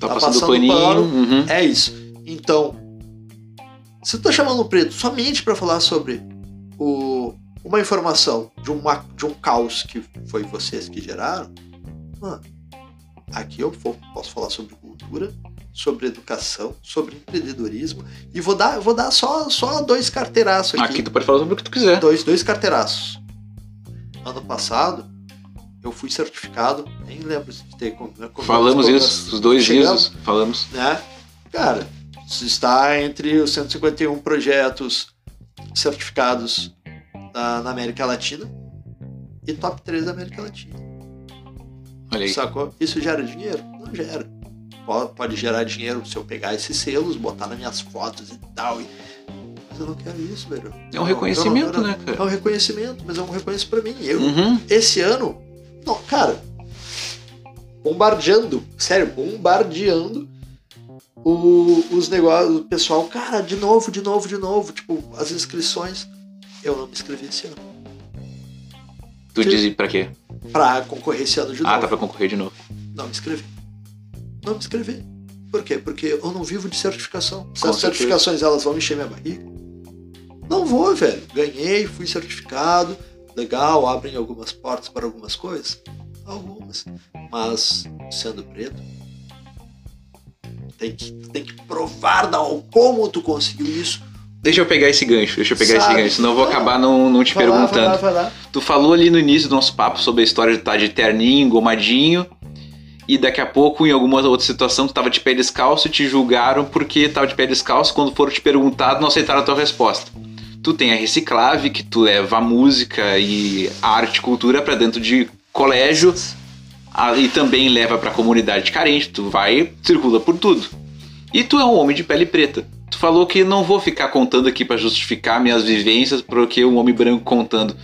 Tá, tá passando passando paninho. pano. Uhum. É isso. Então, se tu tá chamando o preto somente pra falar sobre o, uma informação de, uma, de um caos que foi vocês que geraram, mano, aqui eu posso falar sobre cultura, sobre educação, sobre empreendedorismo, e vou dar, vou dar só, só dois carteiraços Aqui tu pode falar sobre o que tu quiser. dois, dois carteiraços. Ano passado, eu fui certificado, nem lembro de ter com- né, com- Falamos isso, os dois dias falamos. Né? Cara, está entre os 151 projetos certificados na, na América Latina e top 3 da América Latina. Olha aí. Sacou? Isso gera dinheiro? Não gera. Pode, pode gerar dinheiro se eu pegar esses selos, botar nas minhas fotos e tal. e- Mas eu não quero isso, velho. É um Não, reconhecimento, eu não- né, É cara? um reconhecimento, mas é um reconhecimento pra mim. Eu, Uhum. esse ano, não, cara, bombardeando, sério, bombardeando o- os negócios, o pessoal, cara, de novo, de novo, de novo, tipo, as inscrições. Eu não me inscrevi esse ano. Tu diz pra quê? Pra concorrer esse ano de Ah, novo. tá pra concorrer de novo. Não me inscrevi. Não me inscrevi. Por quê? Porque eu não vivo de certificação. Se Com as certeza. certificações elas vão encher minha barriga. Não vou, velho. Ganhei, fui certificado. Legal, abrem algumas portas para algumas coisas. Algumas. Mas, sendo preto, tem que, tem que provar da, como tu conseguiu isso. Deixa eu pegar esse gancho, deixa eu pegar Sabe? esse gancho, senão eu vou acabar não, não te Vai lá, perguntando. vai lá, vai lá. Tu falou ali no início do nosso papo sobre a história de estar de terninho, engomadinho, e daqui a pouco, em alguma outra situação, tu tava de pé descalço e te julgaram porque tava de pé descalço. Quando foram te perguntar, não aceitaram a tua resposta. Tu tem a Reciclave, que tu leva a música e a arte e cultura pra dentro de colégio, e também leva pra comunidade carente. Tu vai, circula por tudo. E tu é um homem de pele preta. Tu falou que não vou ficar contando aqui pra justificar minhas vivências, porque um homem branco contando.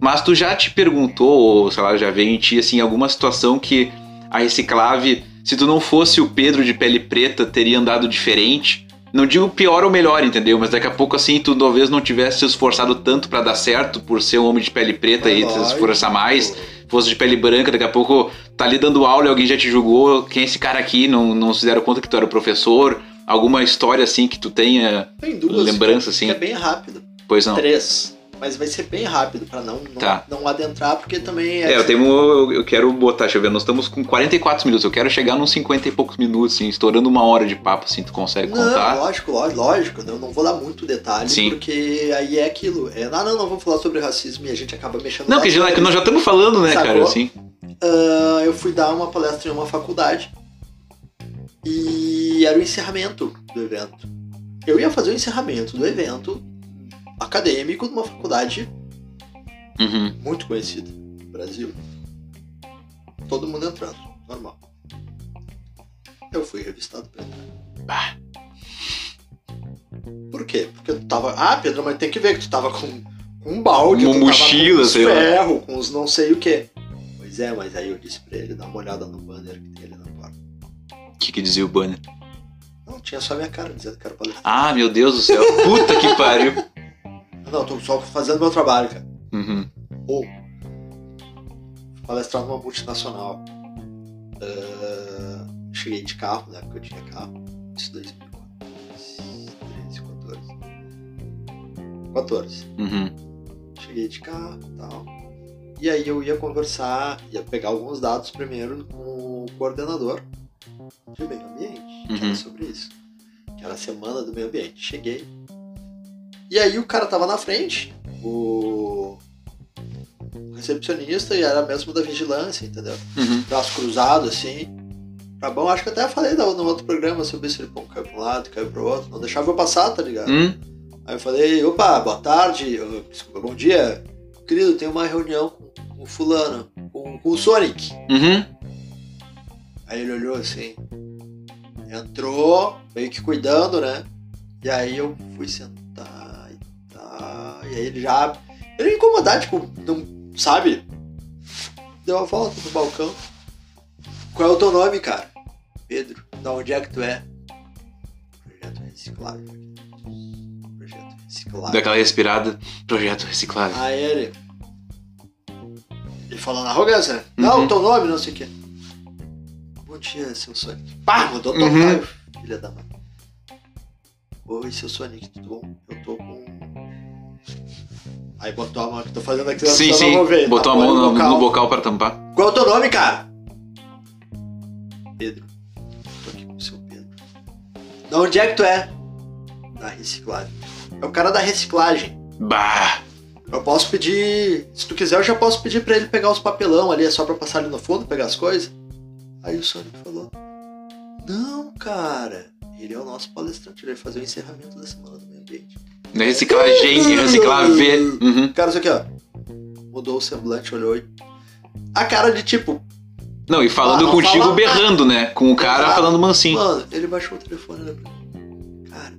Mas tu já te perguntou, ou sei lá, já veio em ti, assim, alguma situação que a Reciclave, se tu não fosse o Pedro de pele preta, teria andado diferente? Não digo pior ou melhor, entendeu? Mas daqui a pouco, assim, tu talvez não tivesse se esforçado tanto pra dar certo por ser um homem de pele preta e se esforçar mais. Fosse de pele branca, daqui a pouco tá ali dando aula e alguém já te julgou. Quem é esse cara aqui? Não, não se deram conta que tu era o professor? Alguma história, assim, que tu tenha Tem duas. lembrança, assim? Que é bem rápido. Pois não. Três. Mas vai ser bem rápido pra não, não, Tá. não adentrar, porque também É, eu tenho. Eu, eu quero botar, deixa eu ver, nós estamos com 44 minutos. Eu quero chegar nos 50 e poucos minutos, assim, estourando uma hora de papo, assim, tu consegue Não, contar? lógico, lógico, lógico. Eu não vou dar muito detalhe, Sim. porque aí é aquilo. É, não, não, não vamos falar sobre racismo e a gente acaba mexendo Não, nas que, já, que coisas. nós já estamos falando, né, Sacou? cara, assim. Ah, eu fui dar uma palestra em uma faculdade e era o encerramento do evento. Eu ia fazer o encerramento do evento acadêmico de uma faculdade Uhum. muito conhecida no Brasil. Todo mundo entrando, normal. Eu fui revistado pra entrar. Bah. Por quê? Porque tu tava. Ah, Pedro, mas tem que ver que tu tava com, com um balde, Uma mochila, com uns sei lá. ferro, com os não sei o quê. Pois é, mas aí eu disse pra ele, dá uma olhada no banner que tem ali na porta. O que, que dizia o banner? Não, tinha só minha cara dizendo que era palestra. Ah, meu Deus do céu. Puta que pariu. Não, tô só fazendo meu trabalho, cara. Uhum. Ou palestrar numa multinacional. Ah, cheguei de carro, na época eu tinha carro. Isso 2013, 14. 14. Uhum. Cheguei de carro e tal. E aí eu ia conversar, ia pegar alguns dados primeiro com o coordenador de meio ambiente, que Uhum. era sobre isso. Que era a semana do meio ambiente. Cheguei. E aí o cara tava na frente, o recepcionista, e era mesmo da vigilância, entendeu? Uhum. Braço cruzado, assim. Tá bom, acho que até falei no outro programa sobre isso. Ele, pô, caiu pra um lado, caiu pro outro. Não deixava eu passar, tá ligado? Hum? Aí eu falei, opa, boa tarde, desculpa, bom dia. Querido, tem uma reunião com o fulano, com, com o Sonic. Uhum. Aí ele olhou assim, entrou, meio que cuidando, né? E aí eu fui sentar tá. E aí ele já. Ele ia incomodar, tipo, não. Sabe? Deu a volta no balcão. Qual é o teu nome, cara? Pedro. Da onde é que tu é? Projeto Reciclagem. Projeto Reciclagem. Daquela respirada, projeto reciclado. Aí ele. Ele falou na arrogância, né? Não, Uhum. teu nome, não sei o quê. Bom dia, seu Sonic. Pá, mudou total, Uhum. filha da mãe. Oi, seu Sonic, tudo bom? Aí botou a mão que tô fazendo aqui, Sim, sim. ver. Botou a mão no, bocal. no bocal pra tampar. Qual é o teu nome, cara? Pedro. Tô aqui com o seu Pedro. Da onde é que tu é? Da reciclagem. É o cara da reciclagem. Bah! Eu posso pedir. Se tu quiser, eu já posso pedir pra ele pegar os papelão ali, é só pra passar ali no fundo, pegar as coisas. Aí o Sonic falou: Não, cara, Ele é o nosso palestrante, ele vai fazer o encerramento da semana do meio ambiente. Não é reciclagem, é reciclar V. Uhum. Cara, isso aqui, ó. Mudou o semblante, olhou e. A cara de tipo. Não, e falando Ah, não contigo fala berrando, né? Com o cara Exato. falando mansinho. Mano, ele baixou o telefone né? Cara.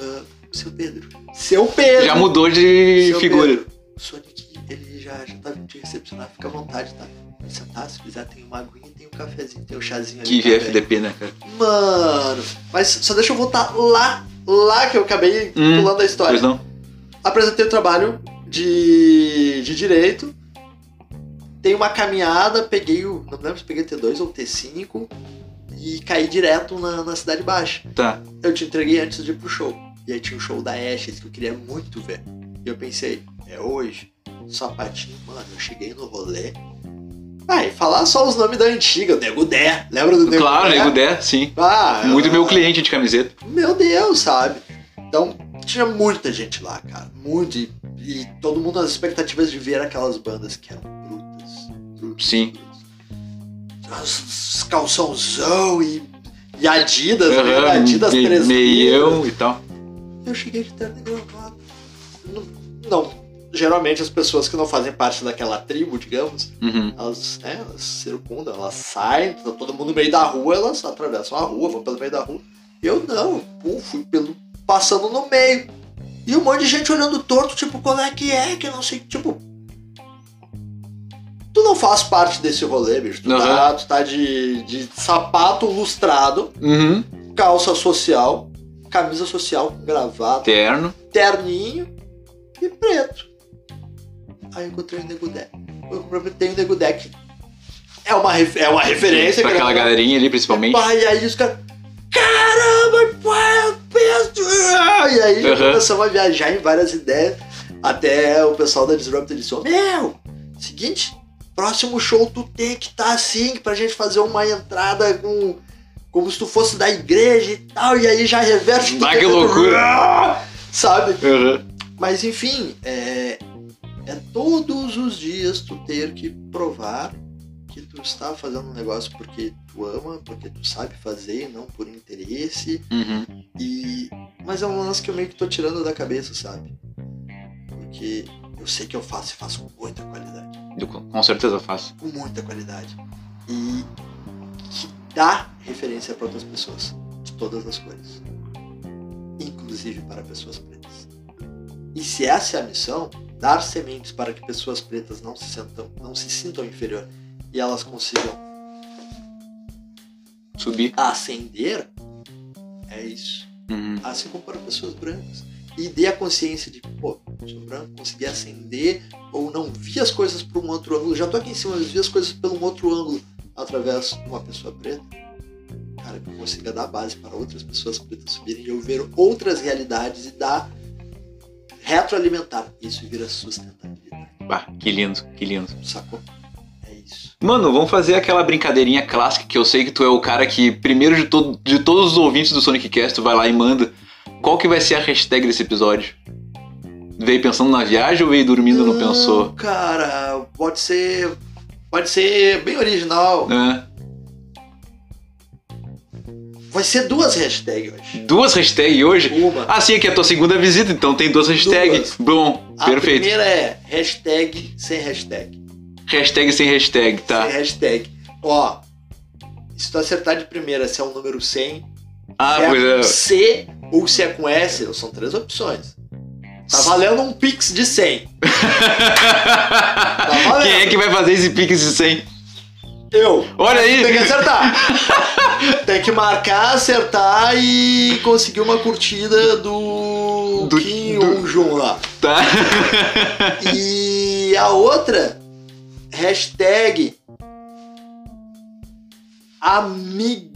ah, seu Pedro. Seu Pedro! Já mudou de Seu figura. Pedro, O Sonic, ele já, já tá vindo te recepcionar, fica à vontade, tá? Sentar, se quiser, tem uma aguinha, tem um cafezinho, tem um chazinho ali. Que. FDP, né, cara? Mano, mas só deixa eu voltar lá, lá que eu acabei Hum, pulando a história. Pois não? Apresentei o trabalho de, de direito. Dei uma caminhada, peguei o. Não me lembro se peguei T2 ou T5 e caí direto na, na Cidade Baixa. Tá. Eu te entreguei antes de ir pro show. E aí tinha o show da Ashes que eu queria muito ver. E eu pensei, é hoje? Sapatinho, mano, eu cheguei no rolê. Ah, e falar só os nomes da antiga, o Nego Dé. Lembra do Nego Claro, Dé? nego der, sim. Ah, Muito eu- meu cliente de camiseta. meu Deus, sabe? Então, tinha muita gente lá, cara. Muito. E, e todo mundo nas expectativas de ver aquelas bandas que eram brutas. brutas Sim. brutas. As, calçãozão e, e Adidas, né? Aham, Adidas me- 3 meião e tal. Eu cheguei de terno e gravata. Não, não. Geralmente as pessoas que não fazem parte daquela tribo, digamos, Uhum. elas, né, elas circundam, elas saem, tá todo mundo no meio da rua, elas atravessam a rua, vão pelo meio da rua. Eu não, pum, fui pelo, passando no meio. E um monte de gente olhando torto, tipo, qual é que é, que não sei, tipo... Tu não faz parte desse rolê, bicho. Tu, tá, tu tá de, de sapato lustrado, Uhum. calça social, camisa social com gravata, Terno. terninho e preto. Aí eu encontrei o Nego Deck. Eu cumprimentei o Nego Deck. É uma, é uma referência. Pra aquela galerinha ali, principalmente. Pai, e aí os caras. Caramba, pai, eu penso. E aí Uhum. começamos a viajar em várias ideias. Até o pessoal da Disruptor disse: meu, seguinte, próximo show tu tem que estar assim, pra gente fazer uma entrada com. Como se tu fosse da igreja e tal, e aí já reverte tudo Bah, que loucura. [laughs] Sabe? Uhum. Mas enfim, é, é todos os dias tu ter que provar que tu está fazendo um negócio porque tu ama, porque tu sabe fazer, não por interesse. Uhum. E mas é um lance que eu meio que tô tirando da cabeça, sabe? Porque eu sei que eu faço e faço com muita qualidade, Eu com certeza faço. com muita qualidade. E que dá referência para outras pessoas de todas as cores, inclusive para pessoas pretas. E se essa é a missão, dar sementes para que pessoas pretas não se sintam, não se sintam inferior e elas consigam Subir. ascender, é isso. Uhum. Assim como para pessoas brancas. E dê a consciência de, pô, sou branco, consegui ascender, ou não vi as coisas por um outro ângulo. Já tô aqui em cima, mas vi as coisas por um outro ângulo através de uma pessoa preta. Cara, que eu consiga dar base para outras pessoas pretas subirem e eu ver outras realidades e dar retroalimentar. Isso vira sustentabilidade. Bah, que lindo, que lindo. Sacou? É isso. Mano, vamos fazer aquela brincadeirinha clássica que eu sei que tu é o cara que, primeiro de, todo, de todos os ouvintes do Sonic Cast, tu vai lá e manda. Qual que vai ser a hashtag desse episódio? Veio pensando na viagem ou veio dormindo e não pensou? Cara, pode ser. Pode ser bem original. É. Vai ser duas hashtags hoje. Duas hashtags hoje? Uma. Ah, sim, aqui é a tua segunda visita, então tem duas hashtags. Bom, A perfeito. primeira é hashtag sem hashtag. Hashtag sem hashtag, tá? Sem hashtag. Ó, se tu acertar de primeira se é o número 100, Ah, se é pois com é. C ou se é com S, são três opções. Tá valendo um Pix de 100. [laughs] valendo. Quem é que vai fazer esse pix de 100? Eu. Olha aí! Tem que acertar. [laughs] Tem que marcar, acertar e conseguir uma curtida do, Do- Kim do- Jong lá. Tá? [laughs] E a outra, hashtag Amig.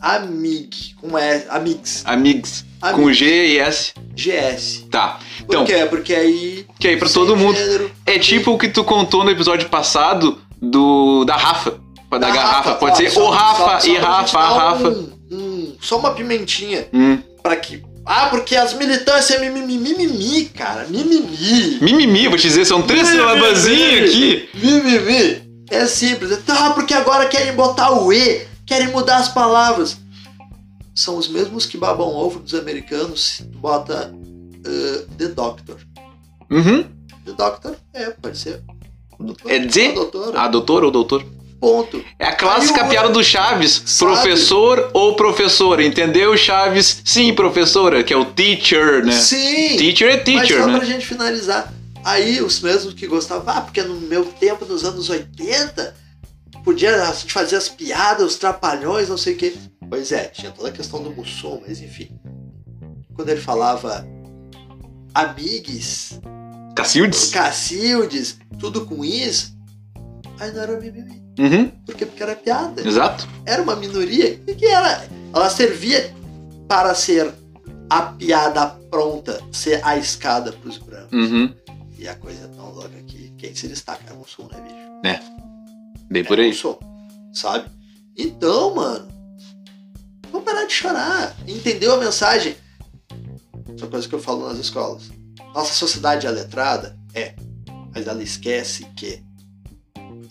Amig. Com S. Amix. Amigos. Amigos. Com G e S. GS. Tá. Por Então, quê? Porque aí. que aí pra todo mundo. gênero, É tipo o que tu contou no episódio passado do da Rafa. Da, da garrafa. Pode ó, ser só- o Rafa só- e Rafa, Rafa. um- um- só uma pimentinha Hum. pra que. Ah, porque as militâncias é mimimi, mimimi, cara. Mimimi. Mimimi, vou te dizer, são três silabazinhas aqui. Mimimi. É simples. Tá, porque agora querem botar o E, querem mudar as palavras. são os mesmos que babam ovo dos americanos, bota uh, The Doctor. Uhum. The Doctor, é, pode ser. Doutor, É dizer? a doutora. A doutor ou doutor? Ponto. É a clássica piada do Chaves. Sabe? Professor ou professora, entendeu, Chaves? Sim, professora, que é o teacher, né? Sim! Teacher é Mas teacher, só né? pra gente finalizar. Aí os mesmos que gostavam, ah, porque no meu tempo, nos anos 80, podia a gente fazer as piadas, os trapalhões, não sei o quê. Pois é, tinha toda a questão do Mussum, mas enfim. Quando ele falava amigues, Cacildes? Cacildes, tudo com is, aí não era mimimi. Uhum, Por quê? Porque era piada. exato. Era uma minoria que era. Ela servia para ser a piada pronta, ser a escada pros brancos. Uhum, E a coisa é tão louca que quem se destaca é o Mussum, né, bicho? bem por É o aí. Mussum, sabe? Então, mano, vamos parar de chorar. Entendeu a mensagem? Outra coisa que eu falo nas escolas. Nossa sociedade é letrada? É. Mas ela esquece que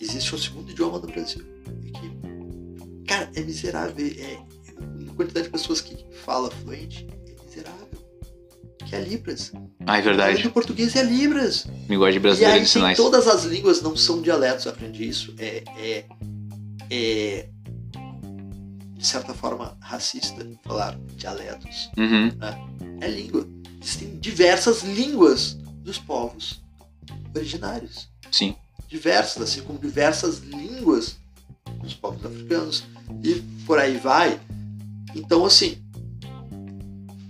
existe um segundo idioma no Brasil. Que, cara, é miserável. É, a quantidade de pessoas que fala fluente é miserável. Que é Libras. Ah, é verdade. do português é Libras. Linguagem brasileira de sinais. todas as línguas, não são dialetos, eu aprendi isso. É, é, é de certa forma racista falar dialetos. Uhum, É língua. Existem diversas línguas dos povos originários. sim. Diversas, assim como diversas línguas dos povos africanos. E por aí vai. Então, assim,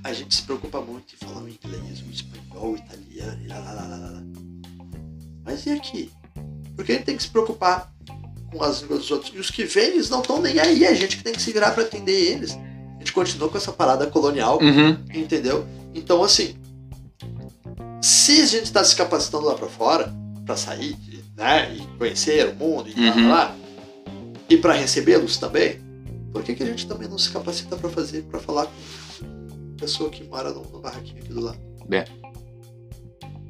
a gente se preocupa muito em falar o inglês, o espanhol, o italiano, e lá, lá, lá, lá, lá. Mas e aqui? Porque a gente tem que se preocupar com as línguas dos outros. E os que vêm, eles não estão nem aí. É a gente que tem que se virar para atender eles. A gente continua com essa parada colonial, Uhum, entendeu? Então, assim, se a gente está se capacitando lá para fora, para sair, né, e conhecer o mundo e Uhum. lá, e para recebê-los também, por que, que a gente também não se capacita para fazer, para falar com a pessoa que mora no, no barraquinho aqui do lado? É.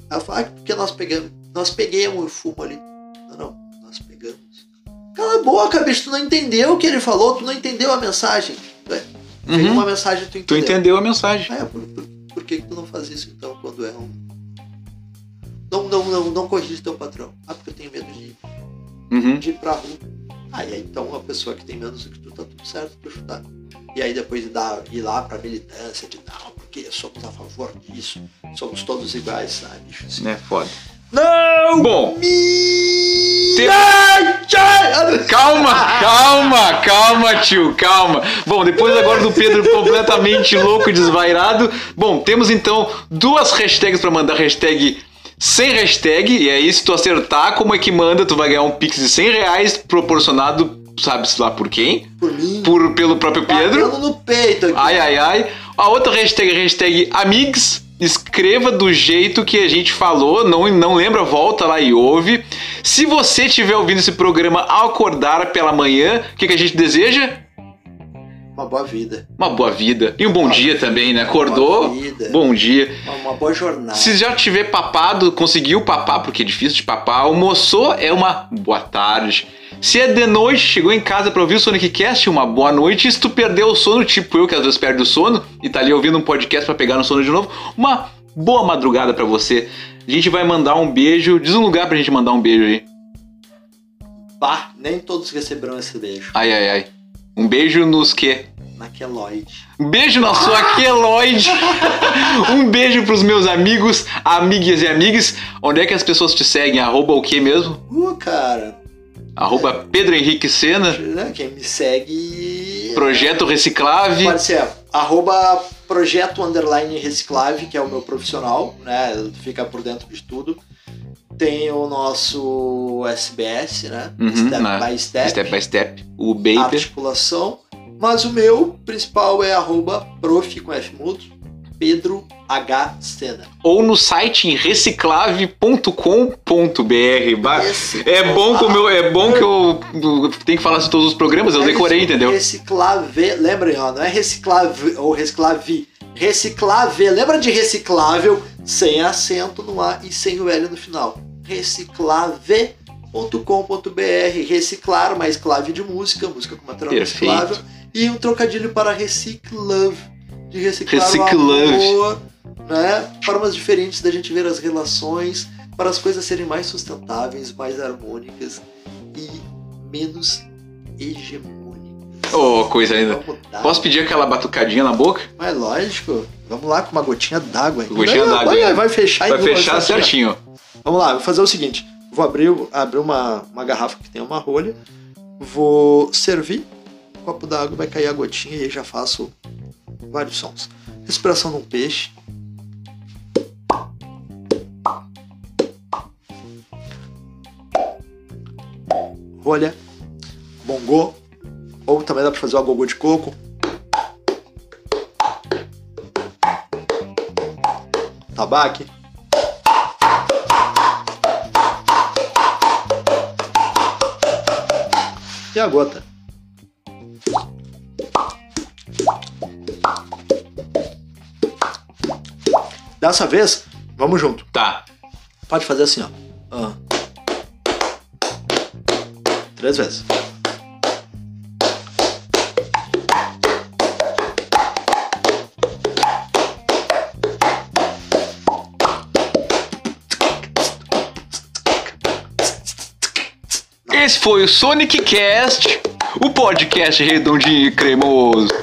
Ela fala, ah, porque nós pegamos, nós pegamos o fumo ali. Não, não, nós pegamos. Cala a boca, bicho, tu não entendeu o que ele falou, tu não entendeu a mensagem. Veio Uhum. uma mensagem, tu Tu entendeu. entendeu a mensagem. É, por, por, por que, que tu não faz isso então quando é um. Não, não, não, não corrige teu patrão. Ah, porque eu tenho medo de, Uhum, de ir pra rua. Ah, e aí então a pessoa que tem menos do que tu tá tudo certo pra chutar. E aí depois de dar, ir lá pra militância de não, porque somos a favor disso, somos todos iguais, sabe? bicho? Assim. é foda. Não! Bom, Me... Calma, calma, calma, tio, calma. Bom, depois agora do Pedro completamente louco e desvairado. Bom, temos então duas hashtags pra mandar hashtag sem hashtag. E aí, se tu acertar como é que manda, tu vai ganhar um pix de 100 reais proporcionado, sabe-se lá por quem? Por mim, Por, pelo próprio Pedro. batendo no peito aqui. Ai, ai, ai. A outra hashtag é hashtag Amigs. Escreva do jeito que a gente falou, não, não lembra, volta lá e ouve. Se você estiver ouvindo esse programa ao acordar pela manhã, o que, que a gente deseja? Uma boa vida. Uma boa vida. E um bom Uma dia vida, também, né? uma Acordou? boa vida. Bom dia. Uma, uma boa jornada. Se já tiver papado, conseguiu papar, porque é difícil de papar, almoçou, é uma boa tarde. Se é de noite, chegou em casa pra ouvir o Sonic Cast, uma boa noite. E se tu perdeu o sono, tipo eu, que às vezes perde o sono, e tá ali ouvindo um podcast pra pegar no sono de novo, uma boa madrugada pra você. A gente vai mandar um beijo. Diz um lugar pra gente mandar um beijo aí. Bah, nem todos receberão esse beijo. Ai, ai, ai. Um beijo nos quê? Na Queloide. Um beijo na sua queloide. [laughs] um beijo pros meus amigos, amigas e amigas. Onde é que as pessoas te seguem? Arroba o quê mesmo? Uh, cara. Arroba Pedro Henrique Sena. né, Quem me segue. Projeto Reciclave. Pode ser arroba projeto underline reciclave, que é o meu profissional, né? Fica por dentro de tudo. Tem o nosso SBS, né? Uhum, step né? by step. Step by step. O Baby. articulação. Mas o meu principal é arroba prof com F mudo, Pedro H. Sena. Ou no site em reciclave.com.br. É bom, como eu, é bom que eu tenho que falar de todos os programas, eu decorei, entendeu? Reciclave, lembrem, ó, não é reciclave ou reciclavi. Reciclave, lembra de reciclável sem acento no A e sem o L no final. Reciclave.com.br, reciclar, mais clave de música, música com material Perfeito. reciclável. E um trocadilho para reciclove, de reciclar Reciclove. o amor, né? Formas diferentes da gente ver as relações, para as coisas serem mais sustentáveis, mais harmônicas e menos hegemônicas. Ô, coisa ainda. Posso pedir aquela batucadinha na boca? Mas lógico. Vamos lá com uma gotinha d'água. Gotinha d'água, Vai, vai fechar Vai fechar funcionar. certinho. Vamos lá, vou fazer o seguinte. Vou abrir, abrir uma, uma garrafa que tem uma rolha. Vou servir. Um copo d'água, vai cair a gotinha e aí já faço vários sons. Respiração de um peixe. Rolha. Bongô. Ou também dá pra fazer o agogô de coco. Tabaque. E a gota. Dessa vez, vamos junto. Tá. Pode fazer assim, ó. Ah. Três vezes. Esse foi o Sonic Cast, o podcast redondinho e cremoso.